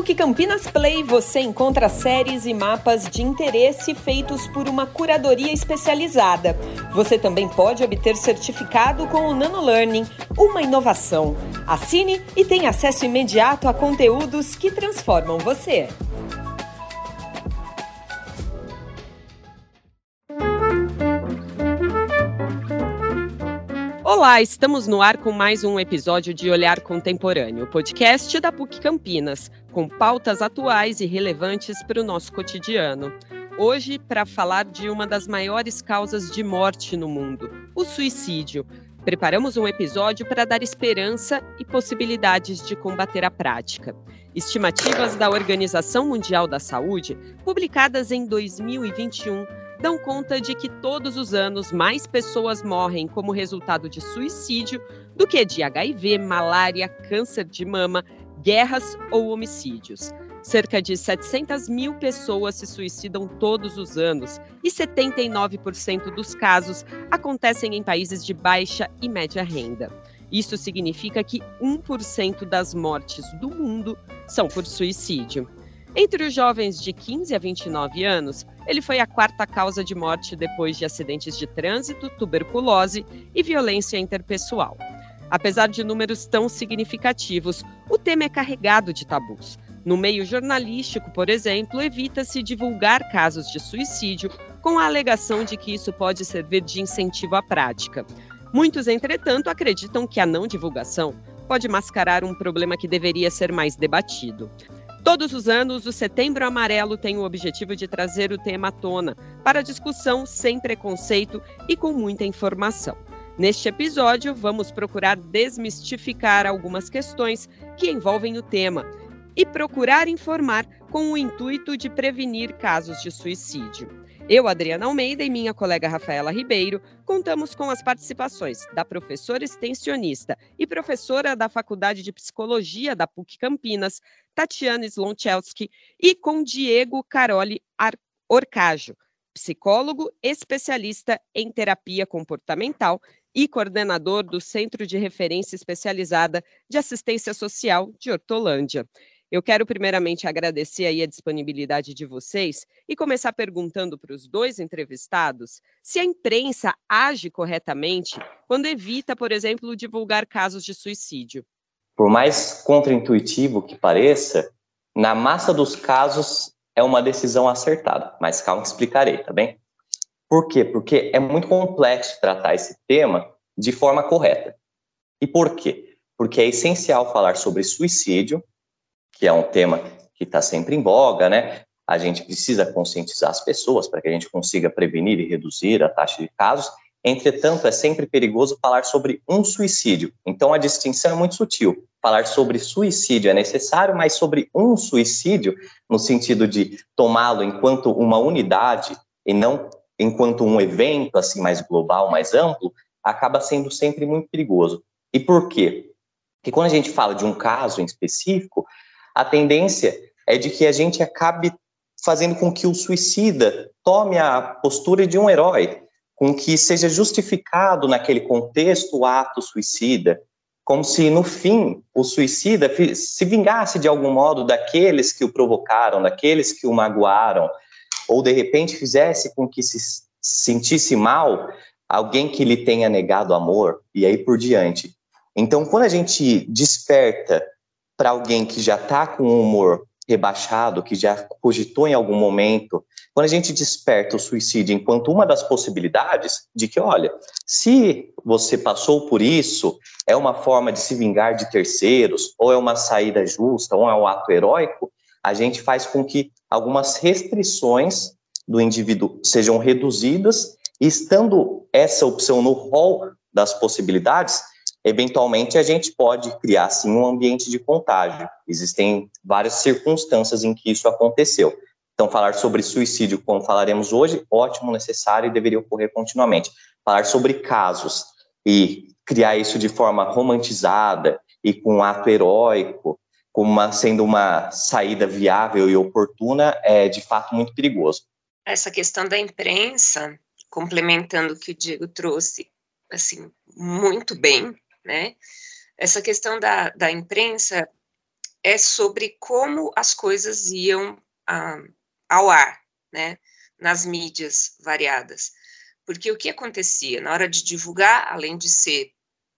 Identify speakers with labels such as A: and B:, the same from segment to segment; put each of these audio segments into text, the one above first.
A: PUC Campinas Play você encontra séries e mapas de interesse feitos por uma curadoria especializada. Você também pode obter certificado com o Nano Learning, uma inovação. Assine e tenha acesso imediato a conteúdos que transformam você. Olá, estamos no ar com mais um episódio de Olhar Contemporâneo, podcast da PUC Campinas, com pautas atuais e relevantes para o nosso cotidiano. Hoje, para falar de uma das maiores causas de morte no mundo, o suicídio. Preparamos um episódio para dar esperança e possibilidades de combater a prática. Estimativas da Organização Mundial da Saúde, publicadas em 2021, dão conta de que todos os anos mais pessoas morrem como resultado de suicídio do que de HIV, malária, câncer de mama, guerras ou homicídios. Cerca de 700 mil pessoas se suicidam todos os anos e 79% dos casos acontecem em países de baixa e média renda. Isso significa que 1% das mortes do mundo são por suicídio. Entre os jovens de 15 a 29 anos, ele foi a quarta causa de morte depois de acidentes de trânsito, tuberculose e violência interpessoal. Apesar de números tão significativos, o tema é carregado de tabus. No meio jornalístico, por exemplo, evita-se divulgar casos de suicídio com a alegação de que isso pode servir de incentivo à prática. Muitos, entretanto, acreditam que a não divulgação pode mascarar um problema que deveria ser mais debatido. Todos os anos, o Setembro Amarelo tem o objetivo de trazer o tema à tona para discussão sem preconceito e com muita informação. Neste episódio, vamos procurar desmistificar algumas questões que envolvem o tema e procurar informar com o intuito de prevenir casos de suicídio. Eu, Adriana Almeida e minha colega Rafaela Ribeiro contamos com as participações da professora extensionista e professora da Faculdade de Psicologia da PUC Campinas, Tatiana Slonchelsky, e com Diego Caroli Orcajo, psicólogo especialista em terapia comportamental e coordenador do Centro de Referência Especializada de Assistência Social de Hortolândia. Eu quero primeiramente agradecer aí a disponibilidade de vocês e começar perguntando para os dois entrevistados se a imprensa age corretamente quando evita, por exemplo, divulgar casos de suicídio.
B: Por mais contraintuitivo que pareça, na massa dos casos é uma decisão acertada, mas calma que explicarei, tá bem? Por quê? Porque é muito complexo tratar esse tema de forma correta. E por quê? Porque é essencial falar sobre suicídio que é um tema que está sempre em voga, né? A gente precisa conscientizar as pessoas para que a gente consiga prevenir e reduzir a taxa de casos. Entretanto, é sempre perigoso falar sobre um suicídio. Então, a distinção é muito sutil. Falar sobre suicídio é necessário, mas sobre um suicídio, no sentido de tomá-lo enquanto uma unidade e não enquanto um evento assim mais global, mais amplo, acaba sendo sempre muito perigoso. E por quê? Porque quando a gente fala de um caso em específico, a tendência é de que a gente acabe fazendo com que o suicida tome a postura de um herói, com que seja justificado naquele contexto o ato suicida, como se no fim o suicida se vingasse de algum modo daqueles que o provocaram, daqueles que o magoaram, ou de repente fizesse com que se sentisse mal alguém que lhe tenha negado amor e aí por diante. Então, quando a gente desperta para alguém que já está com o humor rebaixado, que já cogitou em algum momento, quando a gente desperta o suicídio enquanto uma das possibilidades de que, olha, se você passou por isso, é uma forma de se vingar de terceiros, ou é uma saída justa, ou é um ato heróico, a gente faz com que algumas restrições do indivíduo sejam reduzidas, estando essa opção no rol das possibilidades, eventualmente a gente pode criar sim um ambiente de contágio. Existem várias circunstâncias em que isso aconteceu. Então, falar sobre suicídio, como falaremos hoje, ótimo, necessário e deveria ocorrer continuamente. Falar sobre casos e criar isso de forma romantizada e com um ato heróico, como uma, sendo uma saída viável e oportuna, é de fato muito perigoso.
C: Essa questão da imprensa, complementando o que o Diego trouxe, assim, muito bem, né? Essa questão da, da imprensa é sobre como as coisas iam ah, ao ar, né, nas mídias variadas. Porque o que acontecia na hora de divulgar, além de ser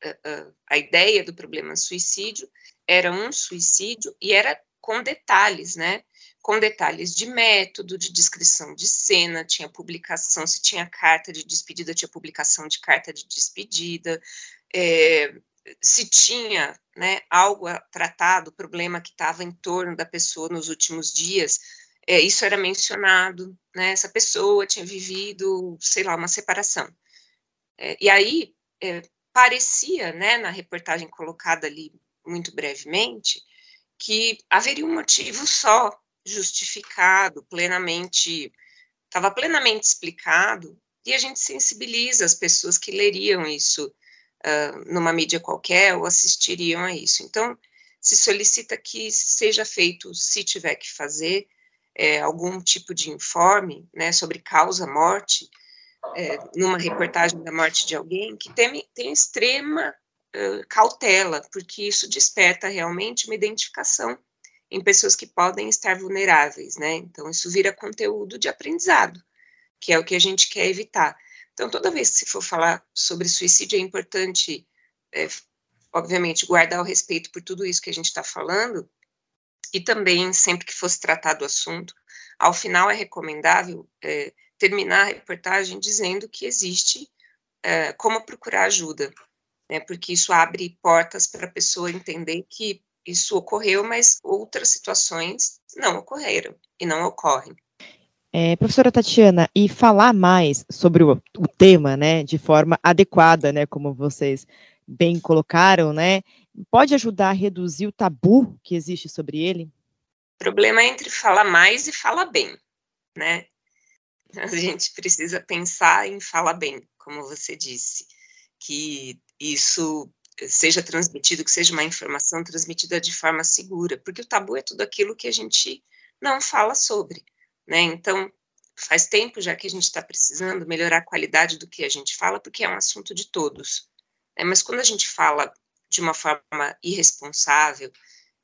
C: uh, uh, a ideia do problema suicídio, era um suicídio e era com detalhes, né? Com detalhes de método, de descrição de cena, tinha publicação, se tinha carta de despedida, tinha publicação de carta de despedida, é, se tinha né, algo tratado, problema que estava em torno da pessoa nos últimos dias, é, isso era mencionado, né, essa pessoa tinha vivido, sei lá, uma separação. É, e aí, é, parecia, né, na reportagem colocada ali muito brevemente, que haveria um motivo só justificado, plenamente, estava plenamente explicado, e a gente sensibiliza as pessoas que leriam isso uh, numa mídia qualquer ou assistiriam a isso. Então, se solicita que seja feito, se tiver que fazer, é, algum tipo de informe né, sobre causa-morte, é, numa reportagem da morte de alguém, que tem, tem extrema uh, cautela, porque isso desperta realmente uma identificação em pessoas que podem estar vulneráveis, né? Então, isso vira conteúdo de aprendizado, que é o que a gente quer evitar. Então, toda vez que se for falar sobre suicídio, é importante, é, obviamente, guardar o respeito por tudo isso que a gente está falando, e também, sempre que fosse tratado o assunto, ao final é recomendável é, terminar a reportagem dizendo que existe é, como procurar ajuda, né, porque isso abre portas para a pessoa entender que isso ocorreu, mas outras situações não ocorreram e não ocorrem.
D: É, professora Tatiana, e falar mais sobre o, o, tema, né, de forma adequada, né, como vocês bem colocaram, né, pode ajudar a reduzir o tabu que existe sobre ele?
C: O problema é entre falar mais e falar bem, né? A gente precisa pensar em falar bem, como você disse, que isso seja transmitido, que seja uma informação transmitida de forma segura, porque o tabu é tudo aquilo que a gente não fala sobre né? Então, faz tempo já que a gente está precisando melhorar a qualidade do que a gente fala, porque é um assunto de todos. Né? Mas quando a gente fala de uma forma irresponsável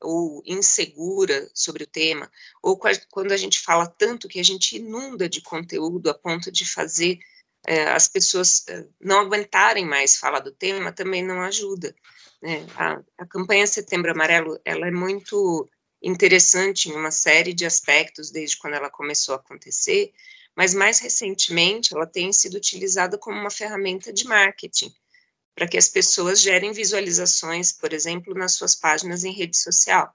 C: ou insegura sobre o tema, ou quando a gente fala tanto que a gente inunda de conteúdo a ponto de fazer é, as pessoas é, não aguentarem mais falar do tema, também não ajuda. Né? A, a campanha Setembro Amarelo, ela é muito interessante em uma série de aspectos desde quando ela começou a acontecer, mas mais recentemente ela tem sido utilizada como uma ferramenta de marketing, para que as pessoas gerem visualizações, por exemplo, nas suas páginas em rede social.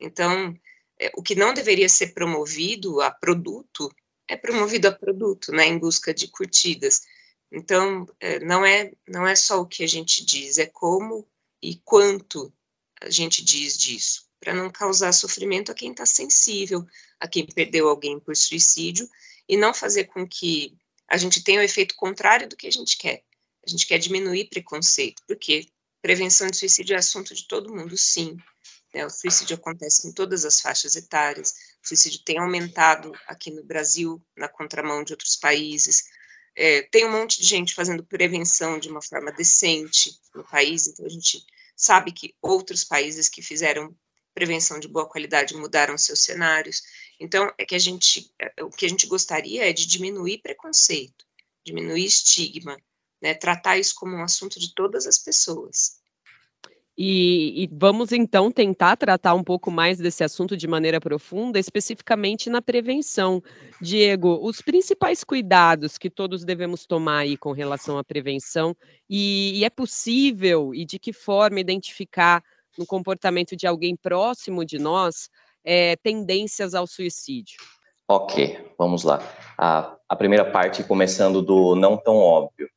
C: Então, é, o que não deveria ser promovido a produto é promovido a produto, né, em busca de curtidas. Então, é, não é não é só o que a gente diz, é como e quanto a gente diz disso para não causar sofrimento a quem está sensível, a quem perdeu alguém por suicídio, e não fazer com que a gente tenha o efeito contrário do que a gente quer. A gente quer diminuir preconceito, porque prevenção de suicídio é assunto de todo mundo, sim. Né? O suicídio acontece em todas as faixas etárias, o suicídio tem aumentado aqui no Brasil, na contramão de outros países. É, tem um monte de gente fazendo prevenção de uma forma decente no país, então a gente sabe que outros países que fizeram prevenção de boa qualidade mudaram seus cenários. Então, é que a gente, é, o que a gente gostaria é de diminuir preconceito, diminuir estigma, né, tratar isso como um assunto de todas as pessoas.
A: E, e, vamos então tentar tratar um pouco mais desse assunto de maneira profunda, especificamente na prevenção. Diego, os principais cuidados que todos devemos tomar aí com relação à prevenção, e, e é possível e de que forma identificar no comportamento de alguém próximo de nós é, tendências ao suicídio?
B: Ok, vamos lá. A, a primeira parte, começando do não tão óbvio.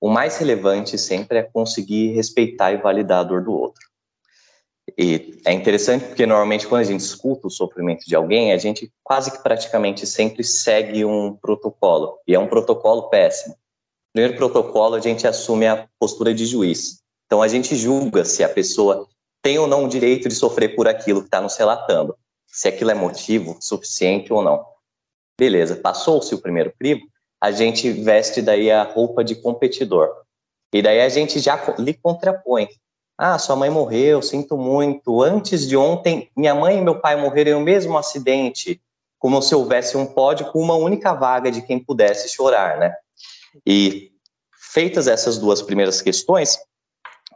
B: O mais relevante sempre é conseguir respeitar e validar a dor do outro. E é interessante porque normalmente quando a gente escuta o sofrimento de alguém, a gente quase que praticamente sempre segue um protocolo, e é um protocolo péssimo. Primeiro protocolo, a gente assume a postura de juiz. Então a gente julga se a pessoa tem ou não o direito de sofrer por aquilo que está nos relatando, se aquilo é motivo suficiente ou não. Beleza, passou-se o primeiro crivo, a gente veste daí a roupa de competidor. E daí a gente já lhe contrapõe. Ah, sua mãe morreu, sinto muito. Antes de ontem, minha mãe e meu pai morreram no mesmo acidente, como se houvesse um pódio com uma única vaga de quem pudesse chorar, né? E feitas essas duas primeiras questões,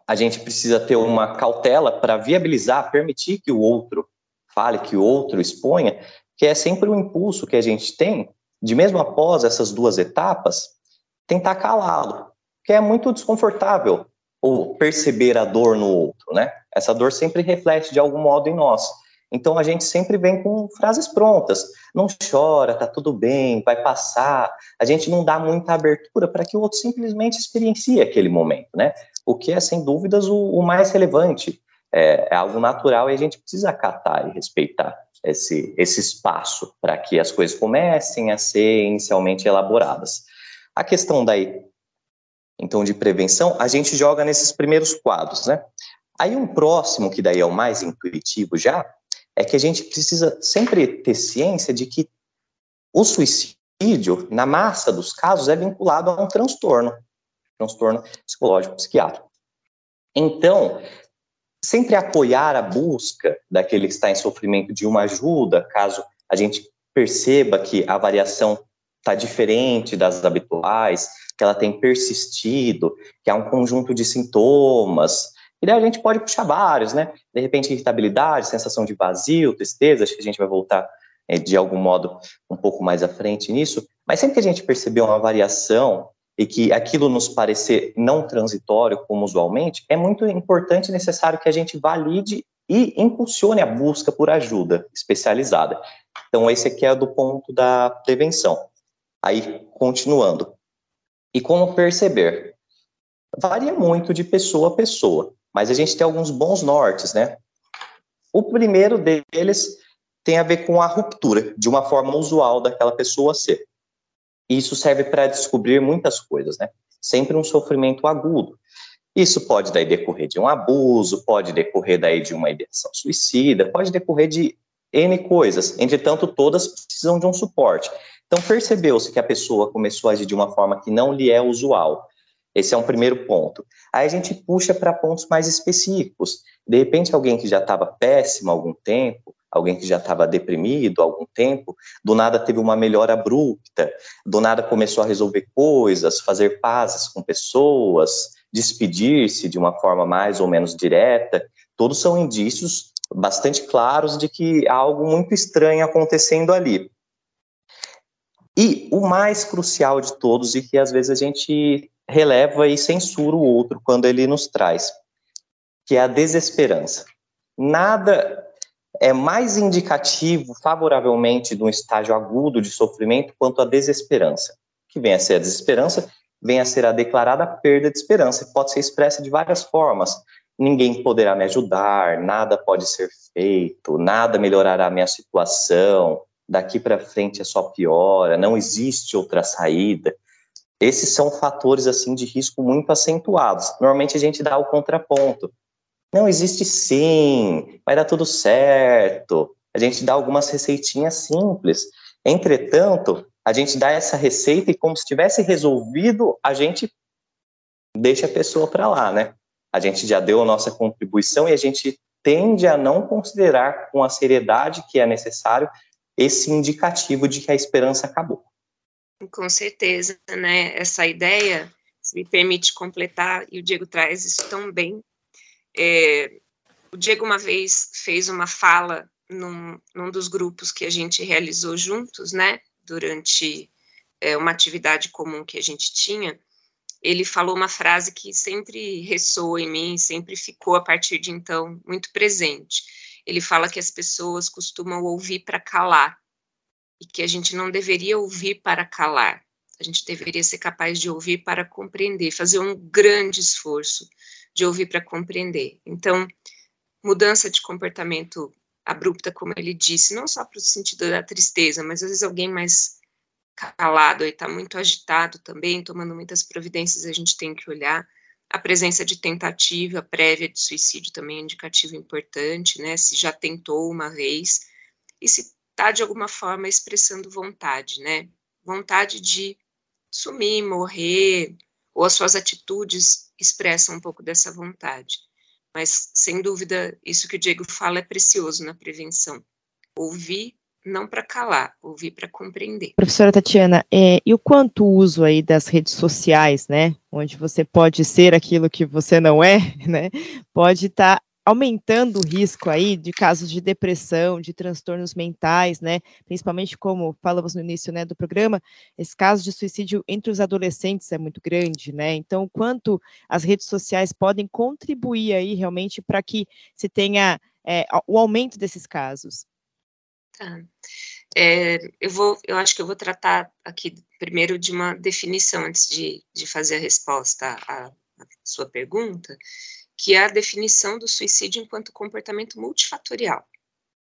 B: a gente precisa ter uma cautela para viabilizar, permitir que o outro fale, que o outro exponha, que é sempre um impulso que a gente tem de mesmo após essas duas etapas, tentar calá-lo, que é muito desconfortável ou perceber a dor no outro, né? Essa dor sempre reflete de algum modo em nós. Então a gente sempre vem com frases prontas. Não chora, tá tudo bem, vai passar. A gente não dá muita abertura para que o outro simplesmente experiencie aquele momento, né? O que é sem dúvidas o, o mais relevante. É, é, algo natural e a gente precisa acatar e respeitar esse, esse espaço para que as coisas comecem a ser inicialmente elaboradas. A questão daí, então, de prevenção, a gente joga nesses primeiros quadros, né? Aí um próximo, que daí é o mais intuitivo já, é que a gente precisa sempre ter ciência de que o suicídio, na massa dos casos, é vinculado a um transtorno, transtorno psicológico psiquiátrico. Então, sempre apoiar a busca daquele que está em sofrimento de uma ajuda, caso a gente perceba que a variação está diferente das habituais, que ela tem persistido, que há um conjunto de sintomas, e daí a gente pode puxar vários, né? De repente, irritabilidade, sensação de vazio, tristeza, acho que a gente vai voltar é, de algum modo um pouco mais à frente nisso. Mas sempre que a gente perceber uma variação e que aquilo nos parecer não transitório como usualmente, é muito importante e necessário que a gente valide e impulsione a busca por ajuda especializada. Então, esse aqui é do ponto da prevenção. Aí, continuando. E como perceber? Varia muito de pessoa a pessoa mas a gente tem alguns bons nortes, né? O primeiro deles tem a ver com a ruptura de uma forma usual daquela pessoa ser. Isso serve para descobrir muitas coisas, né? Sempre um sofrimento agudo. Isso pode daí decorrer de um abuso, pode decorrer daí de uma ideação suicida, pode decorrer de N coisas. Entretanto, todas precisam de um suporte. Então, percebeu-se que a pessoa começou a agir de uma forma que não lhe é usual. Esse é um primeiro ponto. Aí a gente puxa para pontos mais específicos. De repente, alguém que já estava péssimo há algum tempo, alguém que já estava deprimido há algum tempo, do nada teve uma melhora abrupta, do nada começou a resolver coisas, fazer pazes com pessoas, despedir-se de uma forma mais ou menos direta. Todos são indícios bastante claros de que há algo muito estranho acontecendo ali. E o mais crucial de todos, e que às vezes a gente releva e censura o outro quando ele nos traz, que é a desesperança. Nada é mais indicativo favoravelmente de um estágio agudo de sofrimento quanto a desesperança. Que vem a ser a desesperança, vem a ser a declarada perda de esperança, pode ser expressa de várias formas. Ninguém poderá me ajudar, nada pode ser feito, nada melhorará a minha situação, daqui para frente é só piora, não existe outra saída. Esses são fatores assim de risco muito acentuados. Normalmente a gente dá o contraponto. Não existe sim, vai dar tudo certo. A gente dá algumas receitinhas simples. Entretanto, a gente dá essa receita e como se tivesse resolvido, a gente deixa a pessoa para lá, né? A gente já deu a nossa contribuição e a gente tende a não considerar com a seriedade que é necessário esse indicativo de que a esperança acabou.
C: Com certeza, né? Essa ideia, se me permite completar, e o Diego traz isso tão bem. É, o Diego uma vez fez uma fala num, num, dos grupos que a gente realizou juntos, né? Durante é, uma atividade comum que a gente tinha. Ele falou uma frase que sempre ressoa em mim, sempre ficou a partir de então muito presente. Ele fala que as pessoas costumam ouvir para calar e que a gente não deveria ouvir para calar, a gente deveria ser capaz de ouvir para compreender, fazer um grande esforço de ouvir para compreender. Então, mudança de comportamento abrupta, como ele disse, não só para o sentido da tristeza, mas às vezes alguém mais calado e está muito agitado também, tomando muitas providências, a gente tem que olhar. A presença de tentativa prévia de suicídio também é indicativo importante, né? Se já tentou uma vez, e se está de alguma forma expressando vontade, né? Vontade de sumir, morrer, ou as suas atitudes expressam um pouco dessa vontade. Mas, sem dúvida, isso que o Diego fala é precioso na prevenção. Ouvir não para calar, ouvir para compreender.
D: Professora Tatiana, é, e o quanto o uso aí das redes sociais, né, onde você pode ser aquilo que você não é, né, pode estar tá aumentando o risco aí de casos de depressão, de transtornos mentais, né? Principalmente como falamos no início, né, do programa, esse caso de suicídio entre os adolescentes é muito grande, né? Então, quanto as redes sociais podem contribuir aí realmente para que se tenha é, o aumento desses casos?
C: Tá. É, eu vou, eu acho que eu vou tratar aqui primeiro de uma definição antes de, de fazer a resposta à, à sua pergunta que é a definição do suicídio enquanto comportamento multifatorial.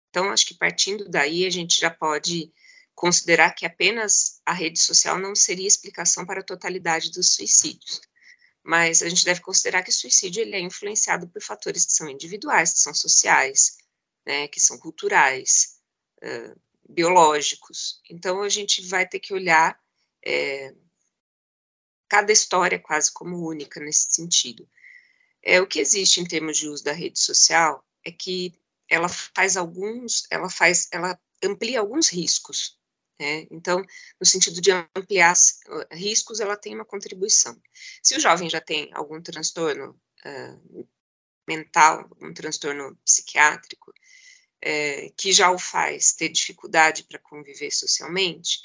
C: Então, acho que partindo daí, a gente já pode considerar que apenas a rede social não seria explicação para a totalidade dos suicídios. Mas a gente deve considerar que o suicídio ele é influenciado por fatores que são individuais, que são sociais, né, que são culturais, uh, biológicos. Então, a gente vai ter que olhar é, cada história quase como única nesse sentido. É, o que existe em termos de uso da rede social é que ela faz alguns, ela faz, ela amplia alguns riscos. Né? Então, no sentido de ampliar riscos, ela tem uma contribuição. Se o jovem já tem algum transtorno uh, mental, um transtorno psiquiátrico, é, que já o faz ter dificuldade para conviver socialmente,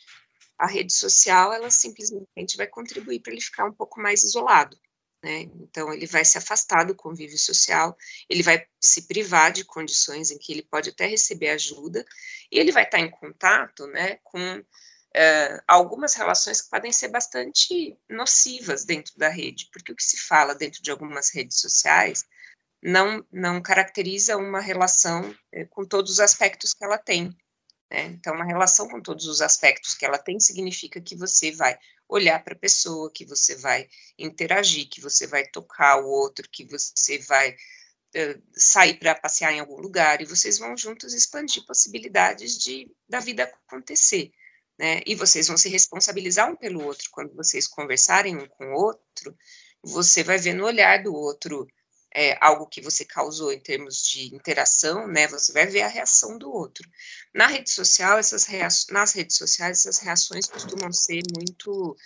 C: a rede social ela simplesmente vai contribuir para ele ficar um pouco mais isolado. Né? Então, ele vai se afastar do convívio social, ele vai se privar de condições em que ele pode até receber ajuda, e ele vai estar em contato né, com é, algumas relações que podem ser bastante nocivas dentro da rede, porque o que se fala dentro de algumas redes sociais não, não caracteriza uma relação é, com todos os aspectos que ela tem. Né? Então, uma relação com todos os aspectos que ela tem significa que você vai olhar para a pessoa, que você vai interagir, que você vai tocar o outro, que você vai sair para passear em algum lugar e vocês vão juntos expandir possibilidades de da vida acontecer, né? E vocês vão se responsabilizar um pelo outro quando vocês conversarem um com o outro, você vai ver no olhar do outro é, algo que você causou em termos de interação, né, você vai ver a reação do outro. Na rede social, essas nas redes sociais, essas reações costumam ser muito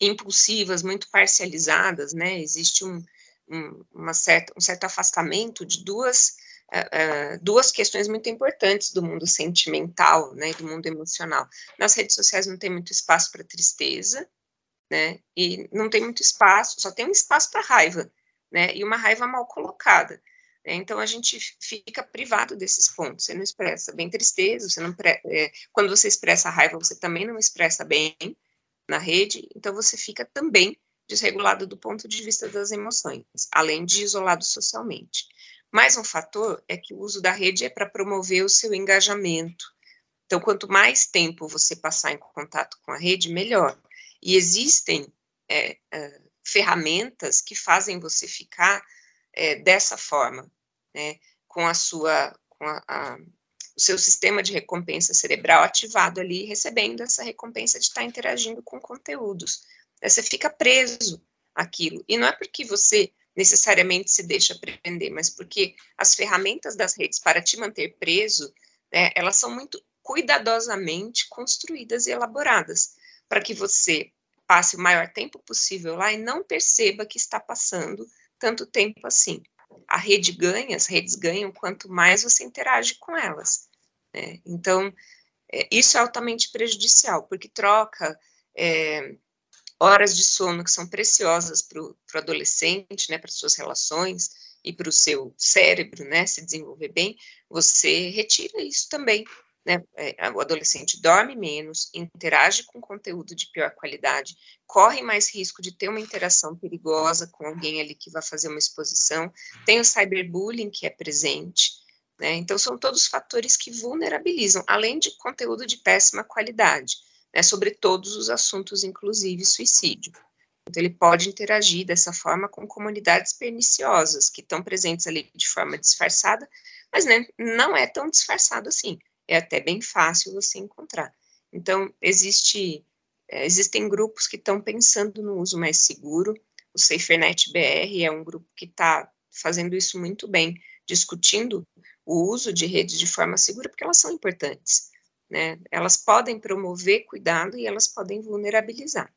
C: impulsivas, muito parcializadas, né, existe um, um, uma certa, um certo afastamento de duas, uh, duas questões muito importantes do mundo sentimental, né, do mundo emocional. Nas redes sociais não tem muito espaço para tristeza, né, e não tem muito espaço, só tem um espaço para raiva, né? E uma raiva mal colocada. Né? Então a gente fica privado desses pontos. Você não expressa bem tristeza, você não é, quando você expressa raiva, você também não expressa bem na rede, então você fica também desregulado do ponto de vista das emoções, além de isolado socialmente. Mais um fator é que o uso da rede é para promover o seu engajamento. Então, quanto mais tempo você passar em contato com a rede, melhor. E existem é, é, ferramentas que fazem você ficar é, dessa forma, né, com a sua, com a, a, o seu sistema de recompensa cerebral ativado ali, recebendo essa recompensa de estar interagindo com conteúdos. Você fica preso àquilo. E não é porque você necessariamente se deixa prender, mas porque as ferramentas das redes para te manter preso, né, elas são muito cuidadosamente construídas e elaboradas para que você passe o maior tempo possível lá e não perceba que está passando tanto tempo assim. A rede ganha, as redes ganham quanto mais você interage com elas. Né? Então, é, isso é altamente prejudicial, porque troca é, horas de sono que são preciosas para o adolescente, né, para suas relações e para o seu cérebro né, se desenvolver bem, você retira isso também né, é, o adolescente dorme menos, interage com conteúdo de pior qualidade, corre mais risco de ter uma interação perigosa com alguém ali que vai fazer uma exposição, tem o cyberbullying que é presente, né, então são todos fatores que vulnerabilizam, além de conteúdo de péssima qualidade, né, sobre todos os assuntos, inclusive suicídio. Então, ele pode interagir dessa forma com comunidades perniciosas, que estão presentes ali de forma disfarçada, mas né, não é tão disfarçado assim é até bem fácil você encontrar. Então, existe, é, existem grupos que estão pensando no uso mais seguro. O SaferNet BR é um grupo que está fazendo isso muito bem, discutindo o uso de redes de forma segura, porque elas são importantes. Né? Elas podem promover cuidado e elas podem vulnerabilizar.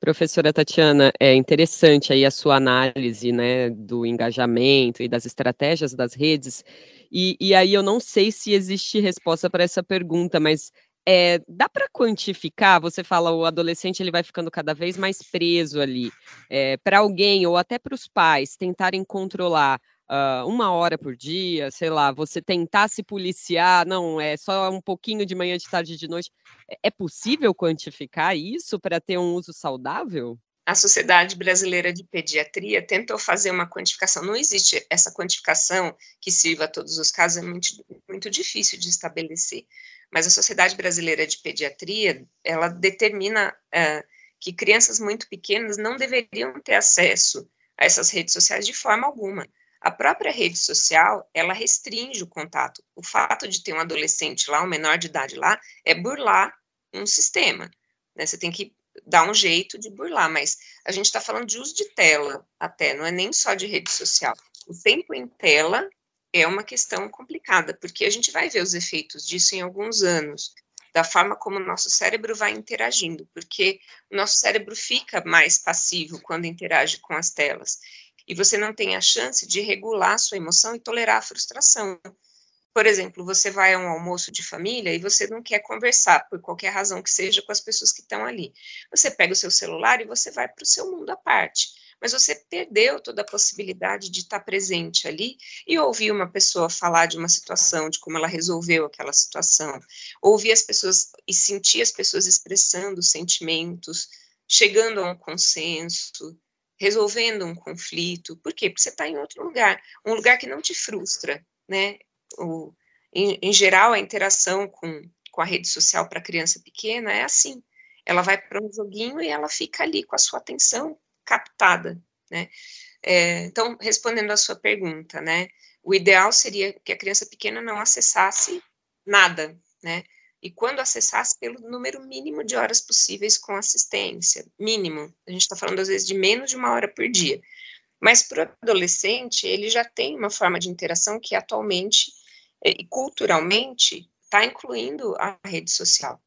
A: Professora Tatiana, é interessante aí a sua análise, né, do engajamento e das estratégias das redes, e, e aí eu não sei se existe resposta para essa pergunta, mas é, dá para quantificar? Você fala o adolescente ele vai ficando cada vez mais preso ali. É, para alguém ou até para os pais tentarem controlar uh, uma hora por dia, sei lá, você tentar se policiar, não, é só um pouquinho de manhã, de tarde, de noite. É, é possível quantificar isso para ter um uso saudável?
C: A Sociedade Brasileira de Pediatria tentou fazer uma quantificação. Não existe essa quantificação que sirva a todos os casos, é muito, muito difícil de estabelecer. Mas a Sociedade Brasileira de Pediatria, ela determina uh, que crianças muito pequenas não deveriam ter acesso a essas redes sociais de forma alguma. A própria rede social, ela restringe o contato. O fato de ter um adolescente lá, um menor de idade lá, é burlar um sistema. Né? Você tem que dar um jeito de burlar, mas a gente está falando de uso de tela até, não é nem só de rede social. O tempo em tela é uma questão complicada, porque a gente vai ver os efeitos disso em alguns anos, da forma como o nosso cérebro vai interagindo, porque o nosso cérebro fica mais passivo quando interage com as telas e você não tem a chance de regular a sua emoção e tolerar a frustração. Por exemplo, você vai a um almoço de família e você não quer conversar, por qualquer razão que seja, com as pessoas que estão ali. Você pega o seu celular e você vai para o seu mundo à parte. Mas você perdeu toda a possibilidade de estar presente ali e ouvir uma pessoa falar de uma situação, de como ela resolveu aquela situação. Ouvir as pessoas e sentir as pessoas expressando sentimentos, chegando a um consenso, resolvendo um conflito. Por quê? Porque você está em outro lugar, um lugar que não te frustra, né? O, em, em geral, a interação com, com a rede social para criança pequena é assim. Ela vai para um joguinho e ela fica ali com a sua atenção captada, né? É, então, respondendo à sua pergunta, né? O ideal seria que a criança pequena não acessasse nada, né? e quando acessasse pelo número mínimo de horas possíveis com assistência, mínimo. A gente está falando às vezes de menos de uma hora por dia. Mas para o adolescente, ele já tem uma forma de interação que atualmente e culturalmente está incluindo a rede social.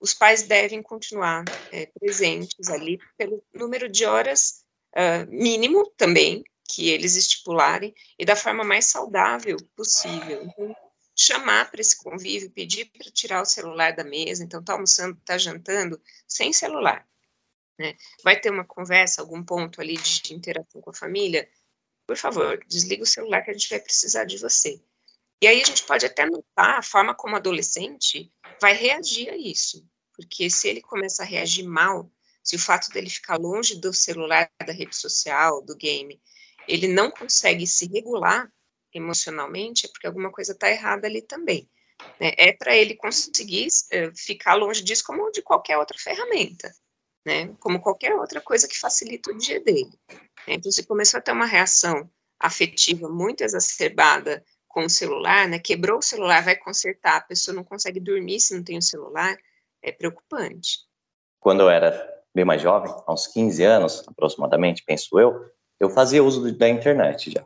C: Os pais devem continuar é, presentes ali pelo número de horas uh, mínimo também que eles estipularem e da forma mais saudável possível. Então, chamar para esse convívio, pedir para tirar o celular da mesa, então está almoçando, está jantando, sem celular. Né? Vai ter uma conversa, algum ponto ali de, de interação com a família, por favor, desliga o celular que a gente vai precisar de você. E aí a gente pode até notar a forma como o adolescente vai reagir a isso, porque se ele começa a reagir mal, se o fato dele ficar longe do celular, da rede social, do game, ele não consegue se regular, emocionalmente, é porque alguma coisa está errada ali também. Né? É para ele conseguir uh, ficar longe disso como de qualquer outra ferramenta, né? como qualquer outra coisa que facilita o dia dele. Né? Então, se começou a ter uma reação afetiva muito exacerbada com o celular, né? quebrou o celular, vai consertar, a pessoa não consegue dormir se não tem o celular, é preocupante.
B: Quando eu era bem mais jovem, uns 15 anos aproximadamente, penso eu, eu fazia uso da internet já.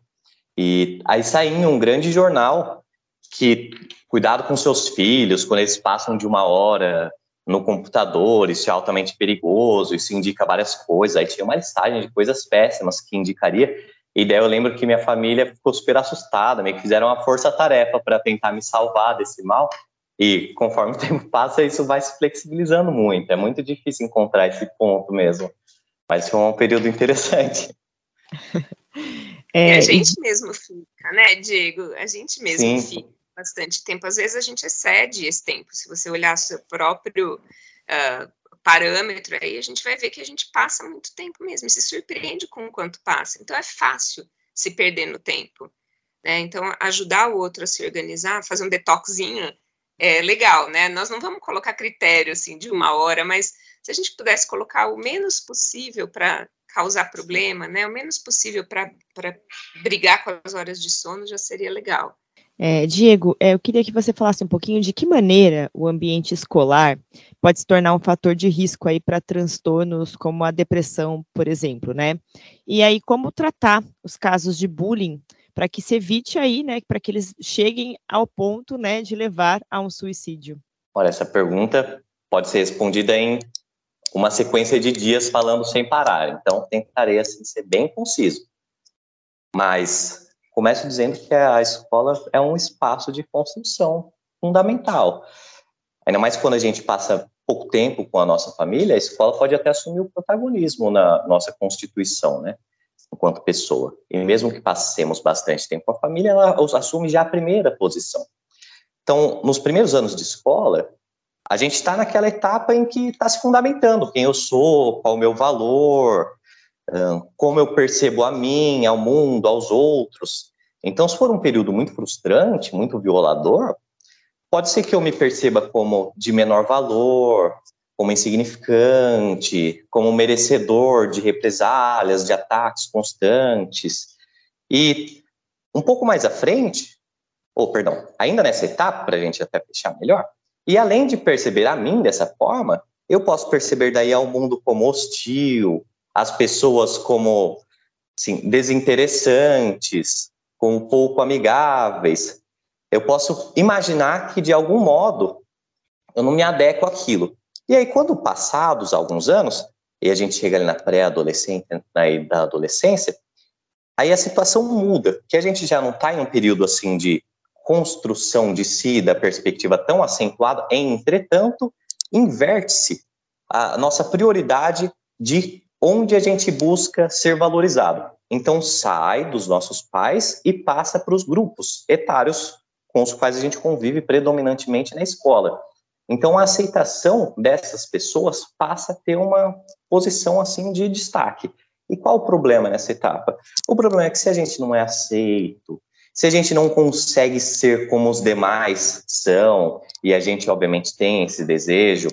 B: E aí saiu um grande jornal que cuidado com seus filhos quando eles passam de uma hora no computador, isso é altamente perigoso, isso indica várias coisas. Aí tinha uma listagem de coisas péssimas que indicaria. E daí eu lembro que minha família ficou super assustada, meio que fizeram uma força-tarefa para tentar me salvar desse mal. E conforme o tempo passa, isso vai se flexibilizando muito. É muito difícil encontrar esse ponto mesmo. Mas foi um período interessante.
C: É, a gente e... mesmo fica, né, Diego? A gente mesmo Sim. fica bastante tempo. Às vezes a gente excede esse tempo. Se você olhar seu próprio uh, parâmetro aí, a gente vai ver que a gente passa muito tempo mesmo se surpreende com o quanto passa. Então é fácil se perder no tempo. Né? Então, ajudar o outro a se organizar, fazer um detoxinho é legal, né? Nós não vamos colocar critério assim de uma hora, mas se a gente pudesse colocar o menos possível para causar problema, né? O menos possível para brigar com as horas de sono já seria legal.
D: É, Diego, é, eu queria que você falasse um pouquinho de que maneira o ambiente escolar pode se tornar um fator de risco aí para transtornos como a depressão, por exemplo, né? E aí como tratar os casos de bullying para que se evite aí, né, para que eles cheguem ao ponto, né, de levar a um suicídio.
B: Olha, essa pergunta pode ser respondida em uma sequência de dias falando sem parar. Então, tentarei assim ser bem conciso. Mas começo dizendo que a escola é um espaço de construção fundamental. Ainda mais quando a gente passa pouco tempo com a nossa família, a escola pode até assumir o protagonismo na nossa constituição, né? Enquanto pessoa. E mesmo que passemos bastante tempo com a família, ela assume já a primeira posição. Então, nos primeiros anos de escola, a gente está naquela etapa em que está se fundamentando quem eu sou, qual o meu valor, como eu percebo a mim, ao mundo, aos outros. Então, se for um período muito frustrante, muito violador, pode ser que eu me perceba como de menor valor, como insignificante, como merecedor de represálias, de ataques constantes. E um pouco mais à frente, ou perdão, ainda nessa etapa, para a gente até fechar melhor, e além de perceber a mim dessa forma, eu posso perceber daí ao mundo como hostil, as pessoas como assim, desinteressantes, como pouco amigáveis. Eu posso imaginar que, de algum modo, eu não me adequo àquilo. E aí, quando passados alguns anos, e a gente chega ali na pré-adolescência, na adolescência, aí a situação muda, que a gente já não está em um período assim de construção de si, da perspectiva tão acentuada, entretanto, inverte-se a nossa prioridade de onde a gente busca ser valorizado. Então, sai dos nossos pais e passa para os grupos etários com os quais a gente convive predominantemente na escola. Então, a aceitação dessas pessoas passa a ter uma posição assim de destaque. E qual o problema nessa etapa? O problema é que se a gente não é aceito, se a gente não consegue ser como os demais são, e a gente obviamente tem esse desejo,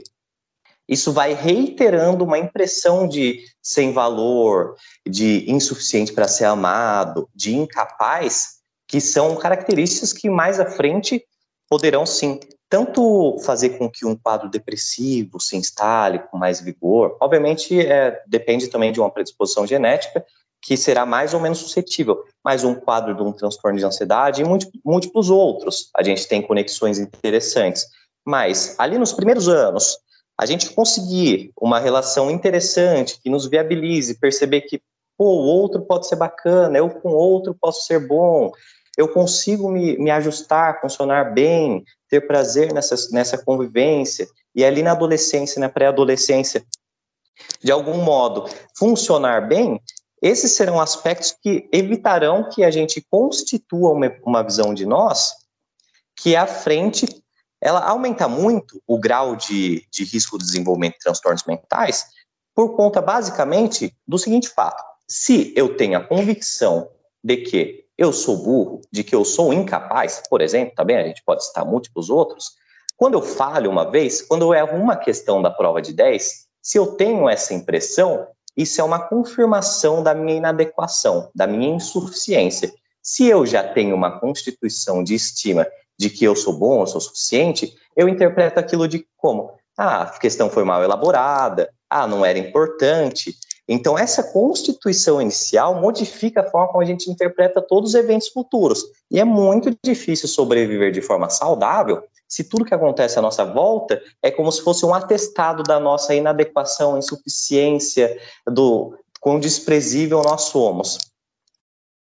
B: isso vai reiterando uma impressão de sem valor, de insuficiente para ser amado, de incapaz, que são características que mais à frente poderão sim tanto fazer com que um quadro depressivo se instale com mais vigor, obviamente é, depende também de uma predisposição genética, que será mais ou menos suscetível, mas um quadro de um transtorno de ansiedade e múltiplos outros, a gente tem conexões interessantes. Mas ali nos primeiros anos, a gente conseguir uma relação interessante que nos viabilize, perceber que pô, o outro pode ser bacana, eu com o outro posso ser bom, eu consigo me, me ajustar, funcionar bem, ter prazer nessa, nessa convivência, e ali na adolescência, na pré-adolescência, de algum modo, funcionar bem, esses serão aspectos que evitarão que a gente constitua uma, uma visão de nós que à frente ela aumenta muito o grau de, de risco de desenvolvimento de transtornos mentais por conta, basicamente, do seguinte fato. Se eu tenho a convicção de que eu sou burro, de que eu sou incapaz, por exemplo, tá bem? A gente pode citar múltiplos outros. Quando eu falho uma vez, quando eu erro uma questão da prova de 10, se eu tenho essa impressão, isso é uma confirmação da minha inadequação, da minha insuficiência. Se eu já tenho uma constituição de estima de que eu sou bom, eu sou suficiente, eu interpreto aquilo de como? Ah, a questão foi mal elaborada, ah, não era importante. Então, essa constituição inicial modifica a forma como a gente interpreta todos os eventos futuros. E é muito difícil sobreviver de forma saudável se tudo que acontece à nossa volta é como se fosse um atestado da nossa inadequação, insuficiência, do quão desprezível nós somos.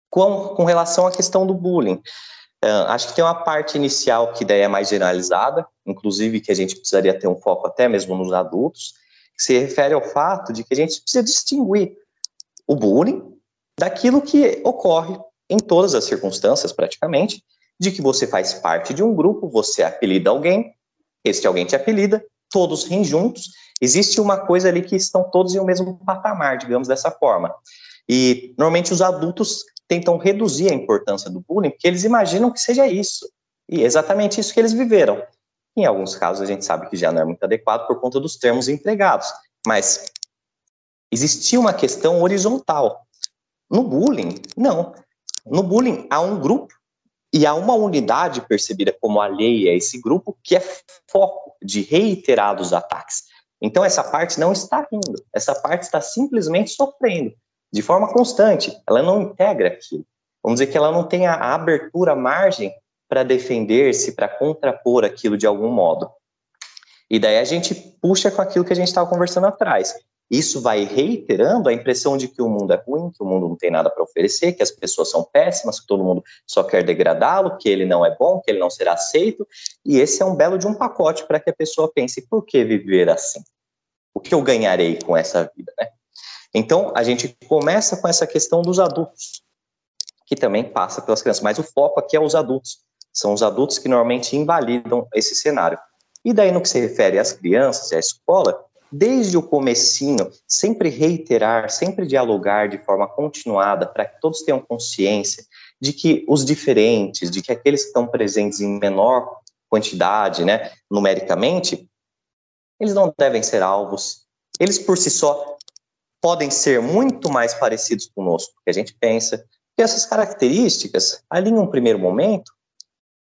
B: Com, com relação à questão do bullying, acho que tem uma parte inicial que daí é mais generalizada, inclusive que a gente precisaria ter um foco até mesmo nos adultos, que se refere ao fato de que a gente precisa distinguir o bullying daquilo que ocorre em todas as circunstâncias, praticamente, de que você faz parte de um grupo, você apelida alguém, este alguém te apelida, todos riem juntos, existe uma coisa ali que estão todos em o mesmo patamar, digamos dessa forma. E normalmente os adultos tentam reduzir a importância do bullying, porque eles imaginam que seja isso. E é exatamente isso que eles viveram. Em alguns casos, a gente sabe que já não é muito adequado por conta dos termos empregados. Mas existia uma questão horizontal. No bullying, não. No bullying, há um grupo e há uma unidade percebida como alheia a esse grupo que é foco de reiterados ataques. Então, essa parte não está rindo, essa parte está simplesmente sofrendo de forma constante, ela não integra aquilo. Vamos dizer que ela não tem a abertura, a margem para defender-se, para contrapor aquilo de algum modo. E daí a gente puxa com aquilo que a gente estava conversando atrás. Isso vai reiterando a impressão de que o mundo é ruim, que o mundo não tem nada para oferecer, que as pessoas são péssimas, que todo mundo só quer degradá-lo, que ele não é bom, que ele não será aceito. E esse é um belo de um pacote para que a pessoa pense: por que viver assim? O que eu ganharei com essa vida, né? Então, a gente começa com essa questão dos adultos, que também passa pelas crianças, mas o foco aqui é os adultos. São os adultos que normalmente invalidam esse cenário. E daí, no que se refere às crianças e à escola, desde o comecinho, sempre reiterar, sempre dialogar de forma continuada para que todos tenham consciência de que os diferentes, de que aqueles que estão presentes em menor quantidade, né, numericamente, eles não devem ser alvos. Eles por si só podem ser muito mais parecidos conosco do que a gente pensa. E essas características, ali em um primeiro momento,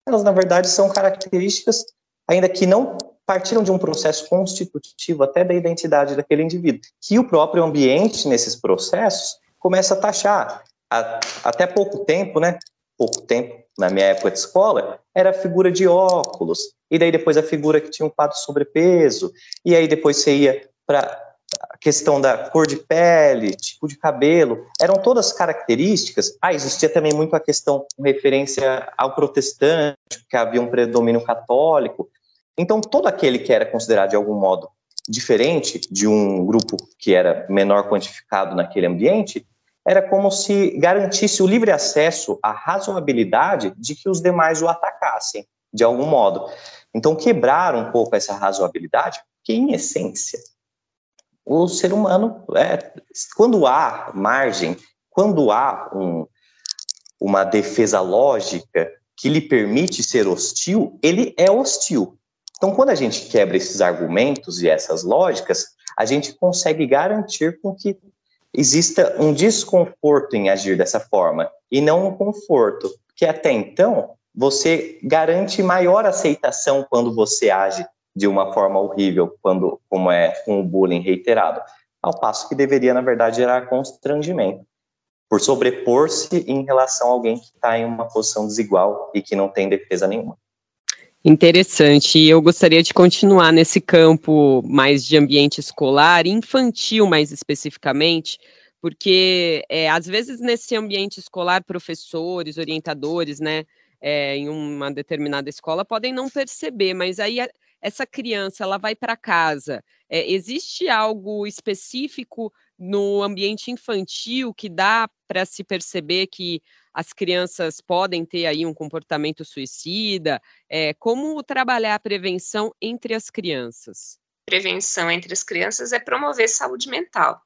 B: elas na verdade são características ainda que não partiram de um processo constitutivo até da identidade daquele indivíduo, que o próprio ambiente nesses processos começa a taxar. até pouco tempo, né? Pouco tempo, na minha época de escola, era a figura de óculos, e daí depois a figura que tinha um quadro sobrepeso, e aí depois você ia para a questão da cor de pele, tipo de cabelo, eram todas características. Ah, existia também muito a questão com referência ao protestante, que havia um predomínio católico, então, todo aquele que era considerado de algum modo diferente de um grupo que era menor quantificado naquele ambiente, era como se garantisse o livre acesso à razoabilidade de que os demais o atacassem, de algum modo. Então, quebrar um pouco essa razoabilidade, que em essência, o ser humano, é, quando há margem, quando há um, uma defesa lógica que lhe permite ser hostil, ele é hostil. Então, quando a gente quebra esses argumentos e essas lógicas, a gente consegue garantir com que exista um desconforto em agir dessa forma e não um conforto, que até então você garante maior aceitação quando você age de uma forma horrível, quando como é o bullying reiterado, ao passo que deveria na verdade gerar constrangimento por sobrepor-se em relação a alguém que está em uma posição desigual e que não tem defesa nenhuma.
A: Interessante. E eu gostaria de continuar nesse campo mais de ambiente escolar, infantil mais especificamente, porque é, às vezes nesse ambiente escolar, professores, orientadores, né, é, em uma determinada escola podem não perceber, mas aí essa criança ela vai para casa. É, existe algo específico no ambiente infantil que dá para se perceber que as crianças podem ter aí um comportamento suicida? É, como trabalhar a prevenção entre as crianças?
C: Prevenção entre as crianças é promover saúde mental,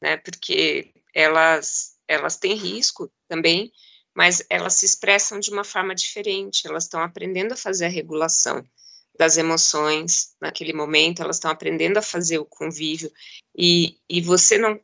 C: né? Porque elas, elas têm risco também, mas elas se expressam de uma forma diferente, elas estão aprendendo a fazer a regulação das emoções naquele momento, elas estão aprendendo a fazer o convívio, e, e você não,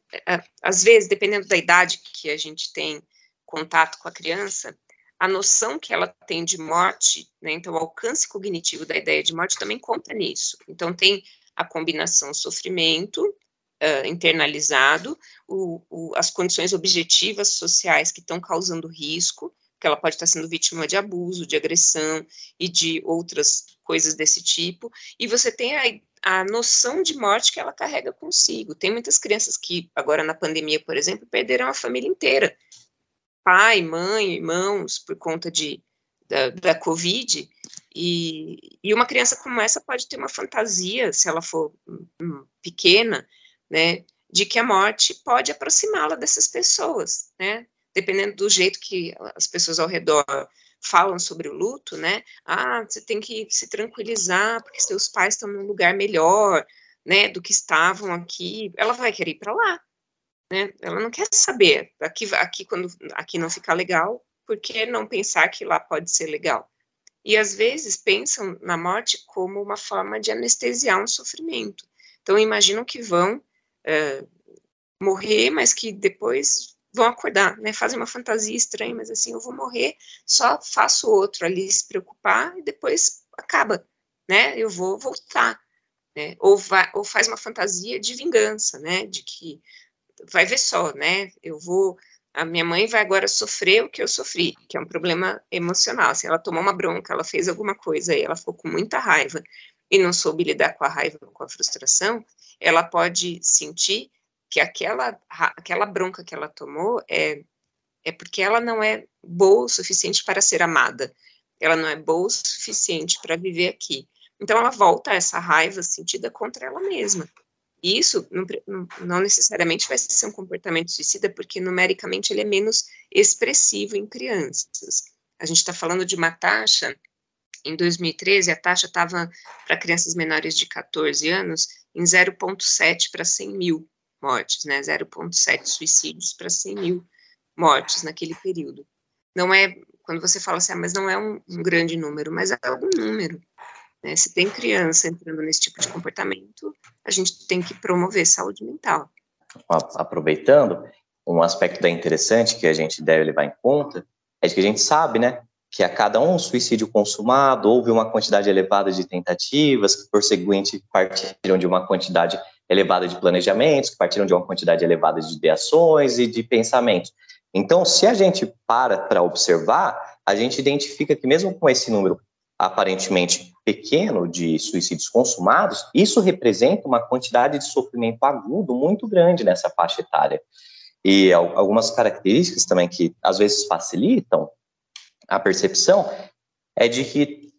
C: às vezes, dependendo da idade que a gente tem, contato com a criança, a noção que ela tem de morte, né, então o alcance cognitivo da ideia de morte também conta nisso. Então tem a combinação sofrimento uh, internalizado, o, o, as condições objetivas sociais que estão causando risco, que ela pode estar sendo vítima de abuso, de agressão e de outras coisas desse tipo, e você tem a, a noção de morte que ela carrega consigo. Tem muitas crianças que, agora na pandemia, por exemplo, perderam a família inteira, pai, mãe, irmãos, por conta de, da, da Covid, e, e uma criança como essa pode ter uma fantasia, se ela for um, pequena, né, de que a morte pode aproximá-la dessas pessoas, né, dependendo do jeito que as pessoas ao redor falam sobre o luto, né, ah, você tem que se tranquilizar, porque seus pais estão num lugar melhor, né, do que estavam aqui, ela vai querer ir para lá, né? Ela não quer saber aqui, aqui quando aqui não ficar legal, por que não pensar que lá pode ser legal? E às vezes pensam na morte como uma forma de anestesiar um sofrimento. Então imaginam que vão é, morrer, mas que depois vão acordar, né? Fazem uma fantasia estranha, mas assim, eu vou morrer, só faço outro ali se preocupar e depois acaba, né? Eu vou voltar, né? Ou, vai, ou faz uma fantasia de vingança, né? De que vai ver só, né? Eu vou a minha mãe vai agora sofrer o que eu sofri, que é um problema emocional. Se ela tomou uma bronca, ela fez alguma coisa e ela ficou com muita raiva e não soube lidar com a raiva, com a frustração, ela pode sentir que aquela, aquela bronca que ela tomou é, é porque ela não é boa o suficiente para ser amada, ela não é boa o suficiente para viver aqui. Então ela volta a essa raiva sentida contra ela mesma. E isso não, não, necessariamente vai ser um comportamento suicida, porque numericamente ele é menos expressivo em crianças. A gente está falando de uma taxa, em 2013, a taxa estava para crianças menores de 14 anos em 0,7 para 100 mil mortes, né? 0,7 suicídios para 100 mil mortes naquele período. Não é, quando você fala assim, ah, mas não é um, um grande número, mas é algum número. Né? Se tem criança entrando nesse tipo de comportamento, a gente tem que promover saúde mental.
B: Aproveitando, um aspecto interessante que a gente deve levar em conta é que a gente sabe, né, que a cada um suicídio consumado houve uma quantidade elevada de tentativas, que por seguinte partiram de uma quantidade elevada de planejamentos, que partiram de uma quantidade elevada de ideações e de pensamentos. Então, se a gente para para observar, a gente identifica que mesmo com esse número aparentemente pequeno de suicídios consumados, isso representa uma quantidade de sofrimento agudo muito grande nessa faixa etária. E algumas características também que às vezes facilitam a percepção é de que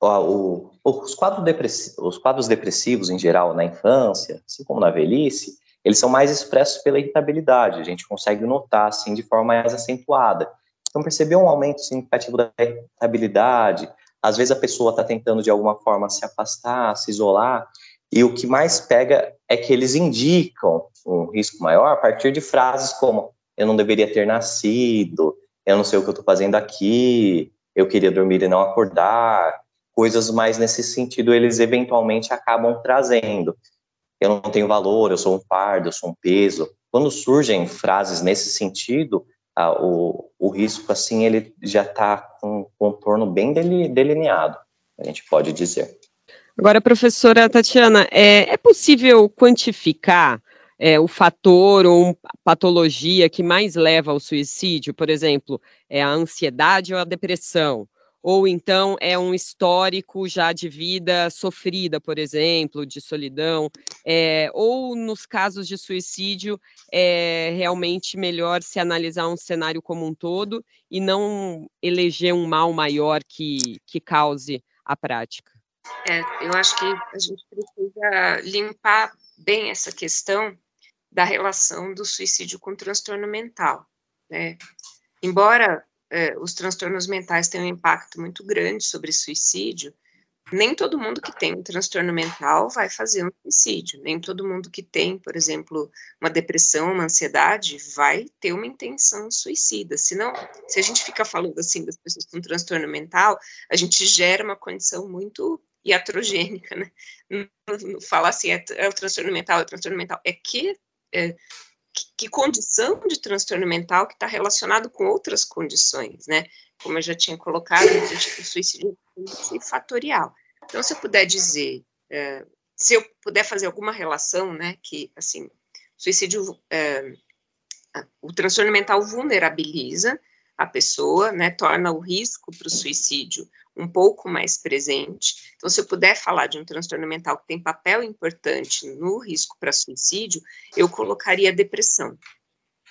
B: o, os, quadros os quadros depressivos em geral na infância, assim como na velhice, eles são mais expressos pela irritabilidade, a gente consegue notar assim de forma mais acentuada. Então, perceber um aumento significativo da irritabilidade, às vezes a pessoa está tentando de alguma forma se afastar, se isolar, e o que mais pega é que eles indicam um risco maior a partir de frases como eu não deveria ter nascido, eu não sei o que eu estou fazendo aqui, eu queria dormir e não acordar, coisas mais nesse sentido eles eventualmente acabam trazendo. Eu não tenho valor, eu sou um fardo, eu sou um peso. Quando surgem frases nesse sentido, ah, o, o risco, assim, ele já está com um contorno bem delineado, a gente pode dizer.
A: Agora, professora Tatiana, é, é possível quantificar é, o fator ou patologia que mais leva ao suicídio? Por exemplo, é a ansiedade ou a depressão? Ou então é um histórico já de vida sofrida, por exemplo, de solidão, é, ou nos casos de suicídio é realmente melhor se analisar um cenário como um todo e não eleger um mal maior que, que cause a prática.
C: É, eu acho que a gente precisa limpar bem essa questão da relação do suicídio com transtorno mental. Né? Embora é, os transtornos mentais têm um impacto muito grande sobre suicídio, nem todo mundo que tem um transtorno mental vai fazer um suicídio, nem todo mundo que tem, por exemplo, uma depressão, uma ansiedade, vai ter uma intenção suicida. Senão, se a gente fica falando assim das pessoas com transtorno mental, a gente gera uma condição muito iatrogênica, né? Não, não assim, é, é, o transtorno mental, é o transtorno mental, é que é, que, condição de transtorno mental que está relacionado com outras condições, né? Como eu já tinha colocado, o suicídio é fatorial. Então, se eu puder dizer, é, se eu puder fazer alguma relação, né, que, assim, suicídio, é, o transtorno mental vulnerabiliza a pessoa, né, torna o risco para o suicídio um pouco mais presente. Então, se eu puder falar de um transtorno mental que tem papel importante no risco para suicídio, eu colocaria a depressão.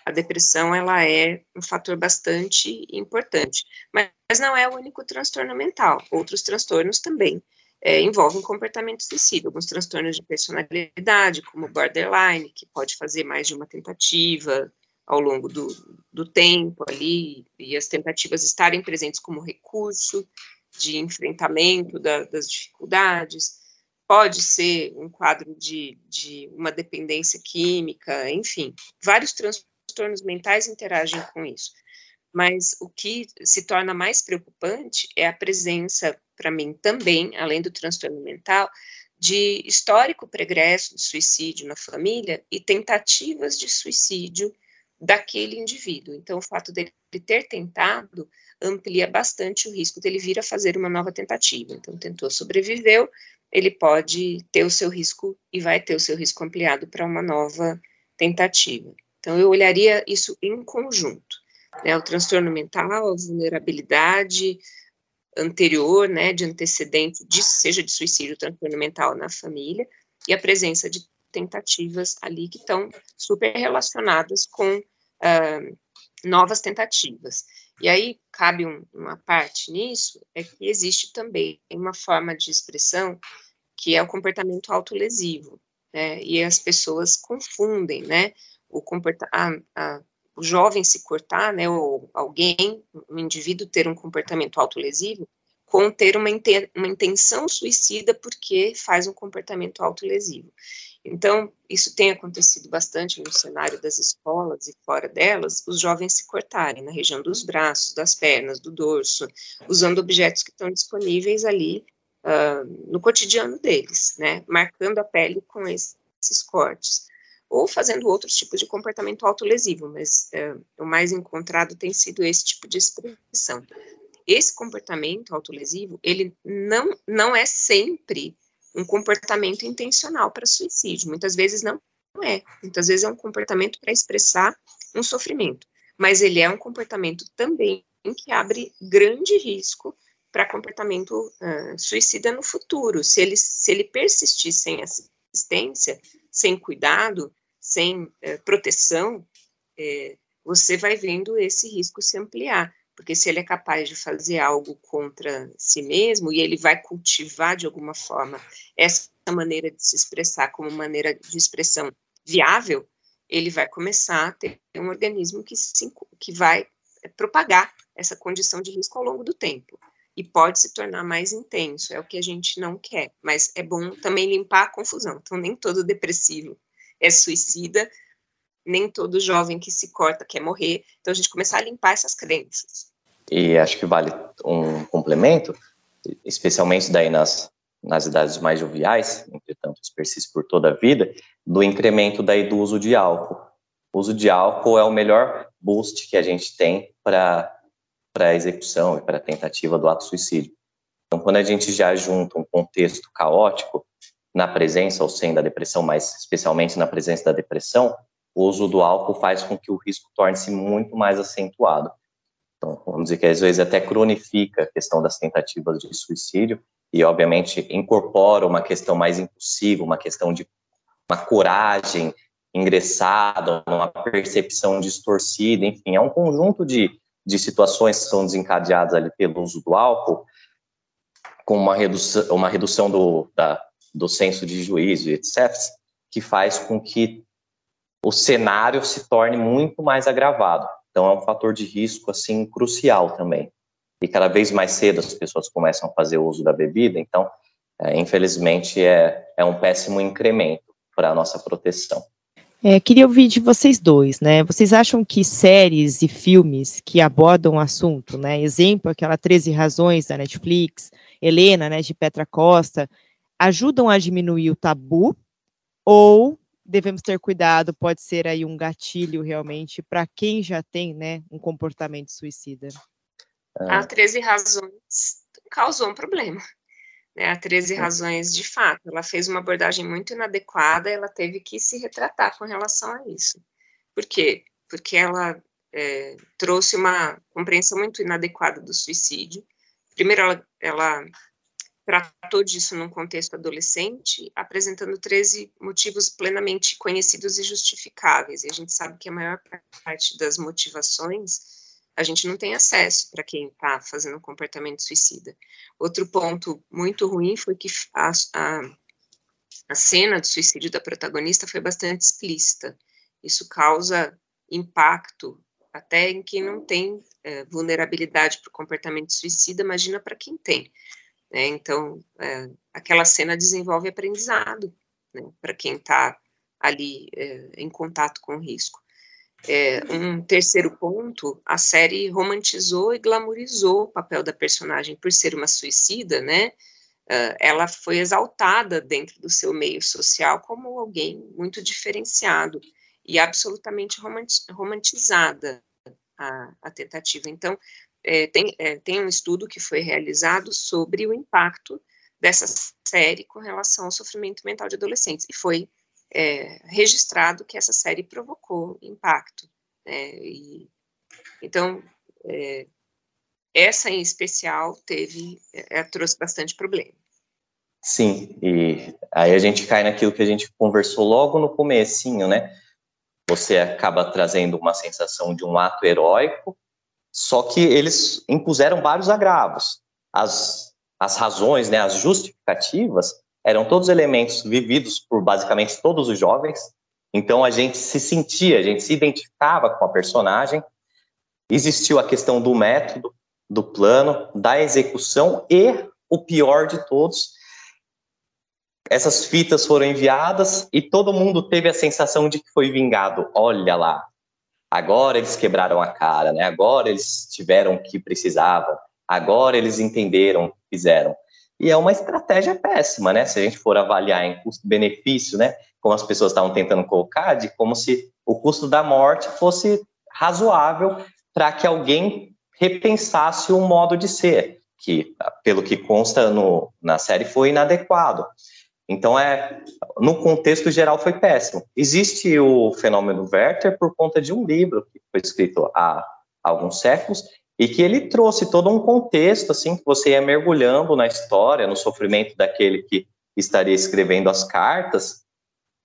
C: A depressão, ela é um fator bastante importante, mas não é o único transtorno mental. Outros transtornos também é, envolvem comportamento suicida, alguns transtornos de personalidade, como borderline, que pode fazer mais de uma tentativa, ao longo do, do tempo ali, e as tentativas estarem presentes como recurso, de enfrentamento da, das dificuldades, pode ser um quadro de, de uma dependência química, enfim, vários transtornos mentais interagem com isso. Mas o que se torna mais preocupante é a presença, para mim também, além do transtorno mental, de histórico pregresso de suicídio na família e tentativas de suicídio daquele indivíduo. Então, o fato dele ter tentado amplia bastante o risco dele vir a fazer uma nova tentativa. Então, tentou, sobreviveu, ele pode ter o seu risco e vai ter o seu risco ampliado para uma nova tentativa. Então, eu olharia isso em conjunto, né, o transtorno mental, a vulnerabilidade anterior, né, de antecedente, de, seja de suicídio, transtorno mental na família, e a presença de tentativas ali que estão super relacionadas com uh, novas tentativas. E aí cabe um, uma parte nisso, é que existe também uma forma de expressão que é o comportamento autolesivo, né? E as pessoas confundem, né? O comporta o jovem se cortar, né? Ou alguém, um indivíduo ter um comportamento autolesivo, com ter uma, uma intenção suicida porque faz um comportamento autolesivo. Então, isso tem acontecido bastante no cenário das escolas e fora delas, os jovens se cortarem na região dos braços, das pernas, do dorso, usando objetos que estão disponíveis ali uh, no cotidiano deles, né, marcando a pele com esses, cortes, ou fazendo outros tipos de comportamento autolesivo, mas uh, o mais encontrado tem sido esse tipo de expressão. Esse comportamento autolesivo, ele não, não é sempre um comportamento intencional para suicídio. Muitas vezes não é. Muitas vezes é um comportamento para expressar um sofrimento. Mas ele é um comportamento também que abre grande risco para comportamento uh, suicida no futuro. Se ele, se ele persistir sem assistência, sem cuidado, sem uh, proteção, uh, você vai vendo esse risco se ampliar porque se ele é capaz de fazer algo contra si mesmo e ele vai cultivar de alguma forma essa maneira de se expressar como maneira de expressão viável, ele vai começar a ter um organismo que, se, que vai propagar essa condição de risco ao longo do tempo e pode se tornar mais intenso, é o que a gente não quer, mas é bom também limpar a confusão. Então, nem todo depressivo é suicida, nem todo jovem que se corta quer morrer. Então, a gente começar a limpar essas crenças
B: e acho que vale um complemento, especialmente daí nas, nas idades mais joviais, entretanto isso persiste por toda a vida, do incremento daí do uso de álcool. O uso de álcool é o melhor boost que a gente tem para a execução e para a tentativa do ato suicídio. Então, quando a gente já junta um contexto caótico, na presença ou sem da depressão, mas especialmente na presença da depressão, o uso do álcool faz com que o risco torne-se muito mais acentuado. Então, vamos dizer que às vezes até cronifica a questão das tentativas de suicídio e, obviamente, incorpora uma questão mais impulsiva, uma questão de uma coragem ingressada, uma percepção distorcida, enfim, é um conjunto de, de situações que são desencadeadas ali pelo uso do álcool, com uma redução, uma redução do, da, do senso de juízo, etc., que faz com que o cenário se torne muito mais agravado. Então é um fator de risco assim crucial também. E cada vez mais cedo as pessoas começam a fazer uso da bebida, então é, infelizmente é, é um péssimo incremento para a nossa proteção.
D: É, queria ouvir de vocês dois, né? Vocês acham que séries e filmes que abordam o assunto, né? Exemplo, aquela 13 Razões da Netflix, Helena, né, de Petra Costa, ajudam a diminuir o tabu ou devemos ter cuidado, pode ser aí um gatilho realmente para quem já tem, né, um comportamento suicida.
C: A 13 razões causou um problema. Né, a 13 razões, de fato, ela fez uma abordagem muito inadequada, ela teve que se retratar com relação a isso. Por quê? Porque ela é, trouxe uma compreensão muito inadequada do suicídio. Primeiro, ela, ela tratou disso num contexto adolescente, apresentando 13 motivos plenamente conhecidos e justificáveis. E a gente sabe que a maior parte das motivações a gente não tem acesso para quem está fazendo um comportamento suicida. Outro ponto muito ruim foi que a, a, a cena do suicídio da protagonista foi bastante explícita. Isso causa impacto até em quem não tem é, vulnerabilidade para o comportamento suicida, imagina para quem tem. Né? Então, é, aquela cena desenvolve aprendizado né, para quem está ali é, em contato com o risco. É, um terceiro ponto, a série romantizou e glamorizou o papel da personagem por ser uma suicida, né? Uh, ela foi exaltada dentro do seu meio social como alguém muito diferenciado. e absolutamente romantizada a, a tentativa. Então, é, tem, é, tem um estudo que foi realizado sobre o impacto dessa série com relação ao sofrimento mental de adolescentes, e foi é, registrado que essa série provocou impacto. Né, e, então, é, essa em especial teve, é, trouxe bastante problema.
B: Sim, e aí a gente cai naquilo que a gente conversou logo no comecinho, né? Você acaba trazendo uma sensação de um ato heróico, só que eles impuseram vários agravos. As, as razões, né, as justificativas, eram todos elementos vividos por basicamente todos os jovens. Então a gente se sentia, a gente se identificava com a personagem. Existiu a questão do método, do plano, da execução e o pior de todos, essas fitas foram enviadas e todo mundo teve a sensação de que foi vingado. Olha lá, agora eles quebraram a cara, né? Agora eles tiveram o que precisavam, agora eles entenderam fizeram. E é uma estratégia péssima, né? Se a gente for avaliar em custo-benefício, né? Como as pessoas estavam tentando colocar, de como se o custo da morte fosse razoável para que alguém repensasse o modo de ser, que, pelo que consta no, na série, foi inadequado. Então, é, no contexto geral, foi péssimo. Existe o fenômeno Werther por conta de um livro que foi escrito há alguns séculos e que ele trouxe todo um contexto, assim, que você ia mergulhando na história, no sofrimento daquele que estaria escrevendo as cartas,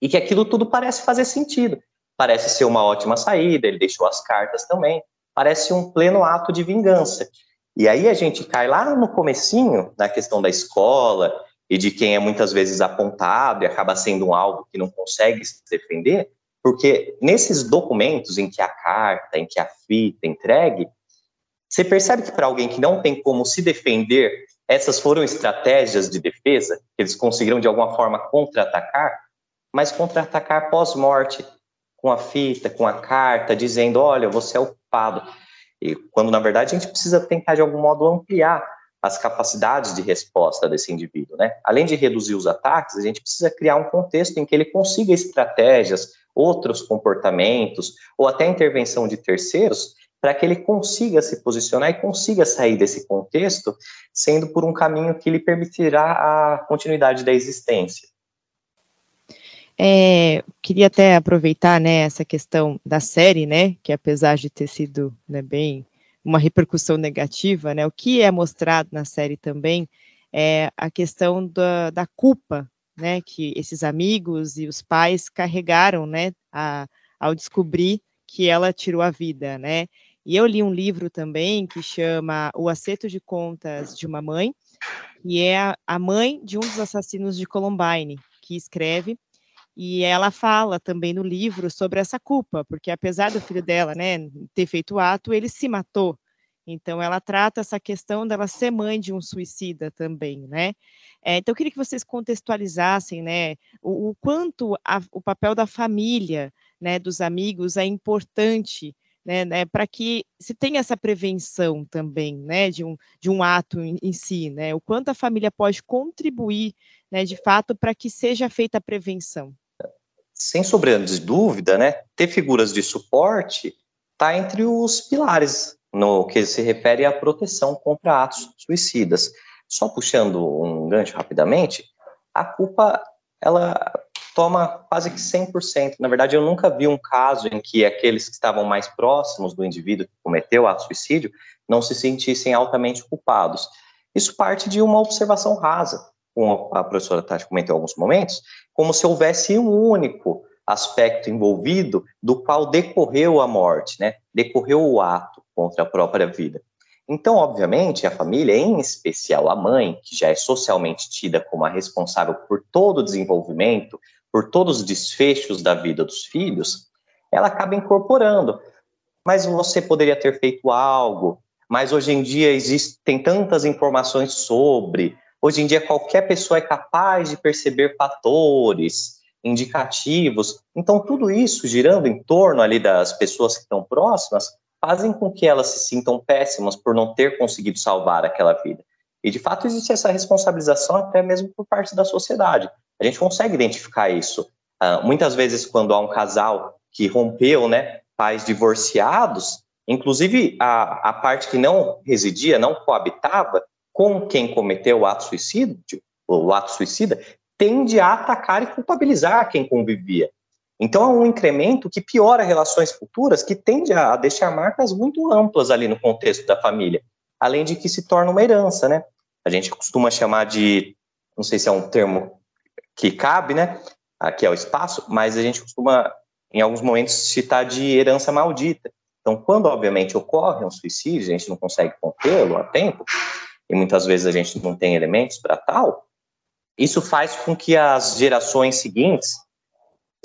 B: e que aquilo tudo parece fazer sentido. Parece ser uma ótima saída, ele deixou as cartas também, parece um pleno ato de vingança. E aí a gente cai lá no comecinho, na questão da escola, e de quem é muitas vezes apontado e acaba sendo um alvo que não consegue se defender, porque nesses documentos em que a carta, em que a fita é entregue, você percebe que para alguém que não tem como se defender, essas foram estratégias de defesa, que eles conseguiram de alguma forma contra-atacar, mas contra-atacar pós-morte, com a fita, com a carta, dizendo: olha, você é o culpado. E quando na verdade a gente precisa tentar de algum modo ampliar as capacidades de resposta desse indivíduo, né? Além de reduzir os ataques, a gente precisa criar um contexto em que ele consiga estratégias, outros comportamentos ou até intervenção de terceiros para que ele consiga se posicionar e consiga sair desse contexto, sendo por um caminho que lhe permitirá a continuidade da existência.
D: É, queria até aproveitar né, essa questão da série, né, que apesar de ter sido né, bem uma repercussão negativa, né? O que é mostrado na série também é a questão da, da culpa, né? Que esses amigos e os pais carregaram, né? A, ao descobrir que ela tirou a vida, né? E eu li um livro também que chama O Acerto de Contas de uma Mãe, e é a mãe de um dos assassinos de Columbine, que escreve e ela fala também no livro sobre essa culpa, porque apesar do filho dela, né, ter feito o ato, ele se matou. Então, ela trata essa questão dela ser mãe de um suicida também, né? É, então, eu queria que vocês contextualizassem, né, o, o quanto a, o papel da família, né, dos amigos é importante, né, né para que se tenha essa prevenção também, né, de um, de um ato em, em si, né? O quanto a família pode contribuir, né, de fato, para que seja feita a prevenção
B: sem sombra de dúvida, né, ter figuras de suporte está entre os pilares no que se refere à proteção contra atos suicidas. Só puxando um gancho rapidamente, a culpa ela toma quase que 100%. Na verdade, eu nunca vi um caso em que aqueles que estavam mais próximos do indivíduo que cometeu o ato suicídio não se sentissem altamente culpados. Isso parte de uma observação rasa como a professora Tati comentou em alguns momentos, como se houvesse um único aspecto envolvido do qual decorreu a morte, né? decorreu o ato contra a própria vida. Então, obviamente, a família, em especial a mãe, que já é socialmente tida como a responsável por todo o desenvolvimento, por todos os desfechos da vida dos filhos, ela acaba incorporando. Mas você poderia ter feito algo, mas hoje em dia existem tantas informações sobre, Hoje em dia, qualquer pessoa é capaz de perceber fatores indicativos. Então, tudo isso girando em torno ali das pessoas que estão próximas fazem com que elas se sintam péssimas por não ter conseguido salvar aquela vida. E, de fato, existe essa responsabilização até mesmo por parte da sociedade. A gente consegue identificar isso. Uh, muitas vezes, quando há um casal que rompeu, né, pais divorciados, inclusive a, a parte que não residia, não coabitava com quem cometeu o ato suicídio, o ato suicida, tende a atacar e culpabilizar quem convivia. Então é um incremento que piora relações futuras, que tende a deixar marcas muito amplas ali no contexto da família, além de que se torna uma herança, né? A gente costuma chamar de, não sei se é um termo que cabe, né? Aqui é o espaço, mas a gente costuma, em alguns momentos, citar de herança maldita. Então, quando obviamente ocorre um suicídio, a gente não consegue contê-lo a tempo, e muitas vezes a gente não tem elementos para tal, isso faz com que as gerações seguintes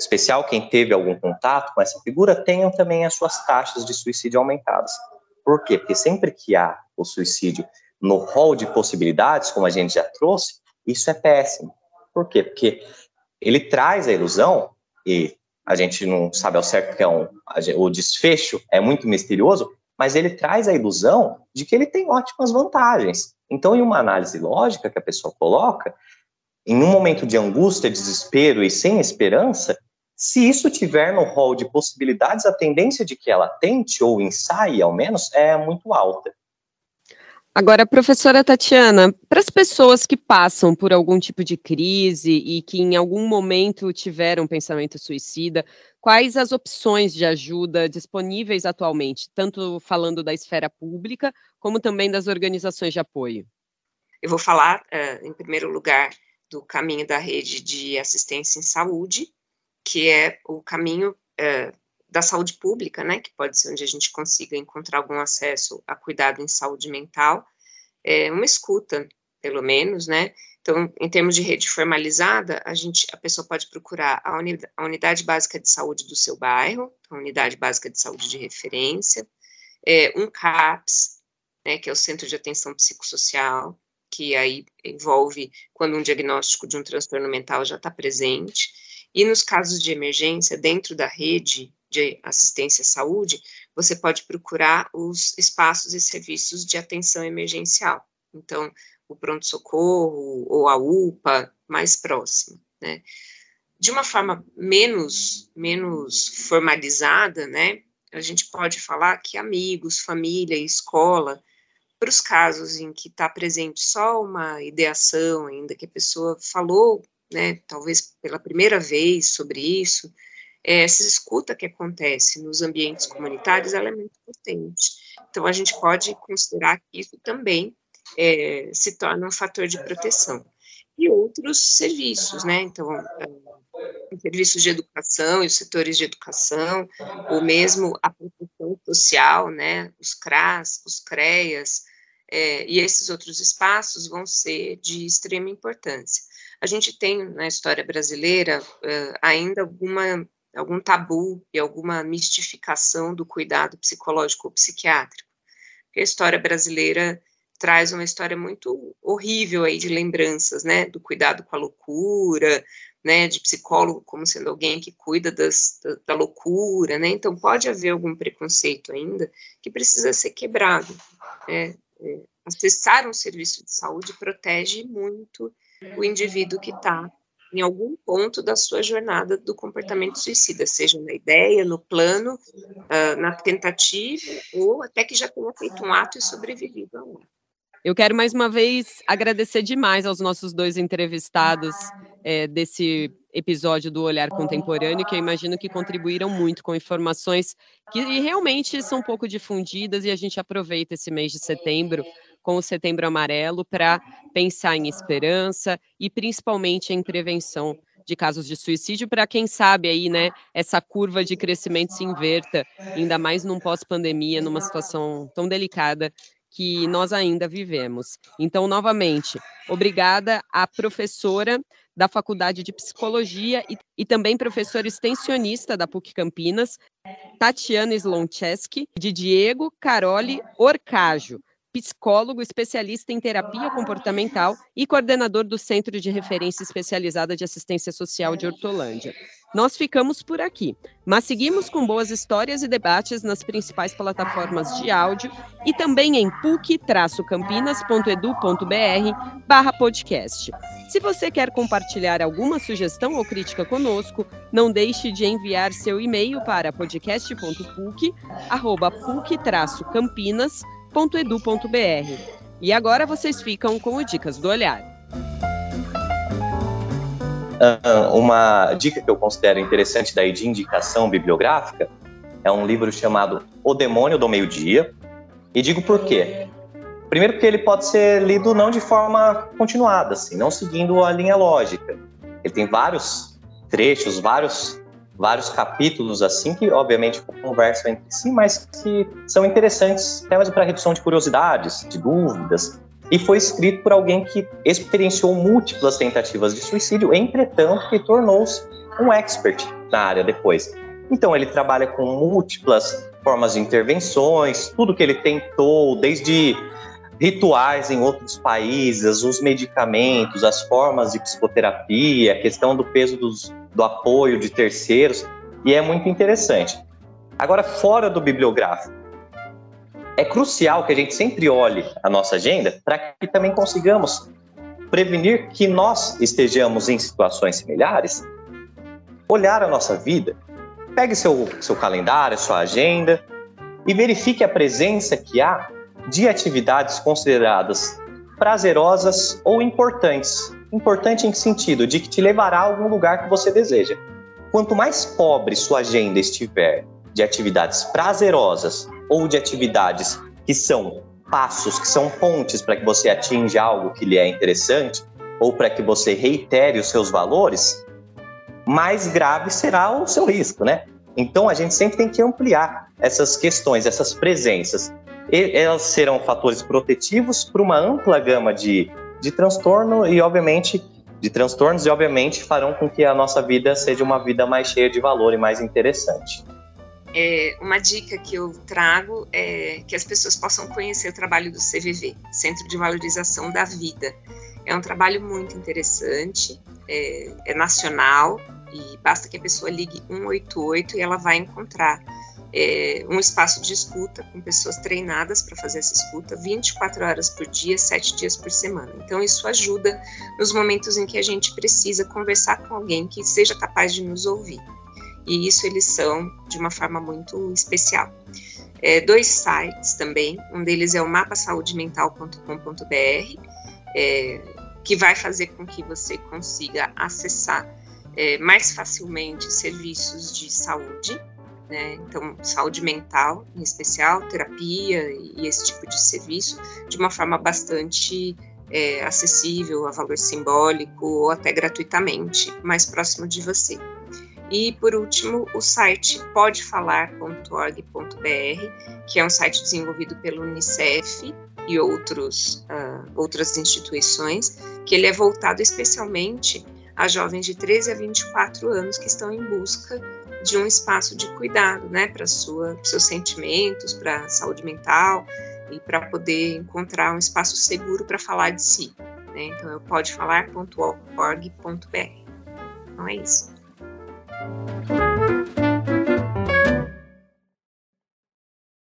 B: especial quem teve algum contato com essa figura, tenham também as suas taxas de suicídio aumentadas. Por quê? Porque sempre que há o suicídio no rol de possibilidades, como a gente já trouxe, isso é péssimo. Por quê? Porque ele traz a ilusão, e a gente não sabe ao certo que é um, o desfecho é muito misterioso, mas ele traz a ilusão de que ele tem ótimas vantagens. Então, em uma análise lógica que a pessoa coloca, em um momento de angústia, desespero e sem esperança, se isso tiver no rol de possibilidades, a tendência de que ela tente ou ensaie, ao menos, é muito alta.
A: Agora, professora Tatiana, para as pessoas que passam por algum tipo de crise e que em algum momento tiveram pensamento suicida, quais as opções de ajuda disponíveis atualmente, tanto falando da esfera pública, como também das organizações de apoio?
C: Eu vou falar, uh, em primeiro lugar, do caminho da rede de assistência em saúde, que é o caminho é, da saúde pública, né, que pode ser onde a gente consiga encontrar algum acesso a cuidado em saúde mental, é uma escuta, pelo menos, né, então, em termos de rede formalizada, a gente, a pessoa pode procurar a unidade, a unidade básica de saúde do seu bairro, a unidade básica de saúde de referência, é, um CAPS, né, que é o Centro de Atenção Psicossocial, que aí envolve quando um diagnóstico de um transtorno mental já está presente, e nos casos de emergência, dentro da rede de assistência à saúde, você pode procurar os espaços e serviços de atenção emergencial. Então, o pronto-socorro ou a UPA mais próxima, né? De uma forma menos, menos formalizada, né? A gente pode falar que amigos, família, escola, para os casos em que está presente só uma ideação ainda, que a pessoa falou né, talvez pela primeira vez sobre isso, é, essa escuta que acontece nos ambientes comunitários, ela é muito potente. Então, a gente pode considerar que isso também é, se torna um fator de proteção. E outros serviços, né, então, é, serviços de educação e os setores de educação, ou mesmo a proteção social, né, os CRAS, os CREAS, é, e esses outros espaços vão ser de extrema importância a gente tem na história brasileira uh, ainda alguma, algum tabu e alguma mistificação do cuidado psicológico ou psiquiátrico. Porque a história brasileira traz uma história muito horrível aí de lembranças, né, do cuidado com a loucura, né, de psicólogo como sendo alguém que cuida das, da, da, loucura, né, então pode haver algum preconceito ainda que precisa ser quebrado, né, é, acessar um serviço de saúde protege muito o indivíduo que está em algum ponto da sua jornada do comportamento suicida, seja na ideia, no plano, uh, na tentativa, ou até que já tenha feito um ato e sobrevivido a um.
A: Eu quero mais uma vez agradecer demais aos nossos dois entrevistados é, desse episódio do Olhar Contemporâneo, que eu imagino que contribuíram muito com informações que realmente são um pouco difundidas e a gente aproveita esse mês de setembro com o Setembro Amarelo para pensar em esperança e principalmente em prevenção de casos de suicídio, para quem sabe aí, né, essa curva de crescimento se inverta, ainda mais num pós-pandemia, numa situação tão delicada que nós ainda vivemos. Então, novamente, obrigada à professora da Faculdade de Psicologia e, e também professora extensionista da PUC Campinas, Tatiana Sloncheski, de Diego Caroli Orcajo psicólogo especialista em terapia comportamental e coordenador do Centro de Referência Especializada de Assistência Social de Hortolândia. Nós ficamos por aqui, mas seguimos com boas histórias e debates nas principais plataformas de áudio e também em puc-campinas.edu.br barra podcast. Se você quer compartilhar alguma sugestão ou crítica conosco, não deixe de enviar seu e-mail para podcast.puc@puc-campinas.edu.br. E agora vocês ficam com o Dicas do Olhar.
B: Ah, uma dica que eu considero interessante daí de indicação bibliográfica é um livro chamado O Demônio do Meio-Dia. E digo por quê? Primeiro porque ele pode ser lido não de forma continuada, assim, não seguindo a linha lógica. Ele tem vários trechos, vários vários capítulos assim que obviamente conversam entre si, mas que são interessantes mesmo para redução de curiosidades, de dúvidas, e foi escrito por alguém que experienciou múltiplas tentativas de suicídio, entretanto, que tornou-se um expert na área depois. Então, ele trabalha com múltiplas formas de intervenções, tudo que ele tentou, desde rituais em outros países, os medicamentos, as formas de psicoterapia, a questão do peso dos, do apoio de terceiros, e é muito interessante. Agora, fora do bibliográfico, é crucial que a gente sempre olhe a nossa agenda para que também consigamos prevenir que nós estejamos em situações similares. Olhar a nossa vida, pegue seu, seu calendário, sua agenda e verifique a presença que há de atividades consideradas prazerosas ou importantes. Importante em que sentido? De que te levará a algum lugar que você deseja. Quanto mais pobre sua agenda estiver de atividades prazerosas ou de atividades que são passos, que são pontes para que você atinja algo que lhe é interessante ou para que você reitere os seus valores, mais grave será o seu risco, né? Então a gente sempre tem que ampliar essas questões, essas presenças. Elas serão fatores protetivos para uma ampla gama de, de transtorno e, obviamente, de transtornos e, obviamente, farão com que a nossa vida seja uma vida mais cheia de valor e mais interessante.
C: É, uma dica que eu trago é que as pessoas possam conhecer o trabalho do CVV, Centro de Valorização da Vida. É um trabalho muito interessante, é, é nacional e basta que a pessoa ligue 188 e ela vai encontrar é, um espaço de escuta com pessoas treinadas para fazer essa escuta 24 horas por dia, 7 dias por semana. Então, isso ajuda nos momentos em que a gente precisa conversar com alguém que seja capaz de nos ouvir e isso eles são de uma forma muito especial. É, dois sites também, um deles é o mapasaudemental.com.br, é, que vai fazer com que você consiga acessar é, mais facilmente serviços de saúde, né? então saúde mental em especial, terapia e esse tipo de serviço, de uma forma bastante é, acessível, a valor simbólico ou até gratuitamente, mais próximo de você. E, por último, o site podefalar.org.br, que é um site desenvolvido pelo Unicef e outros, uh, outras instituições, que ele é voltado especialmente a jovens de 13 a 24 anos que estão em busca de um espaço de cuidado, né, para seus sentimentos, para a saúde mental e para poder encontrar um espaço seguro para falar de si. Né? Então, eu pode falar.org.br. Então é isso.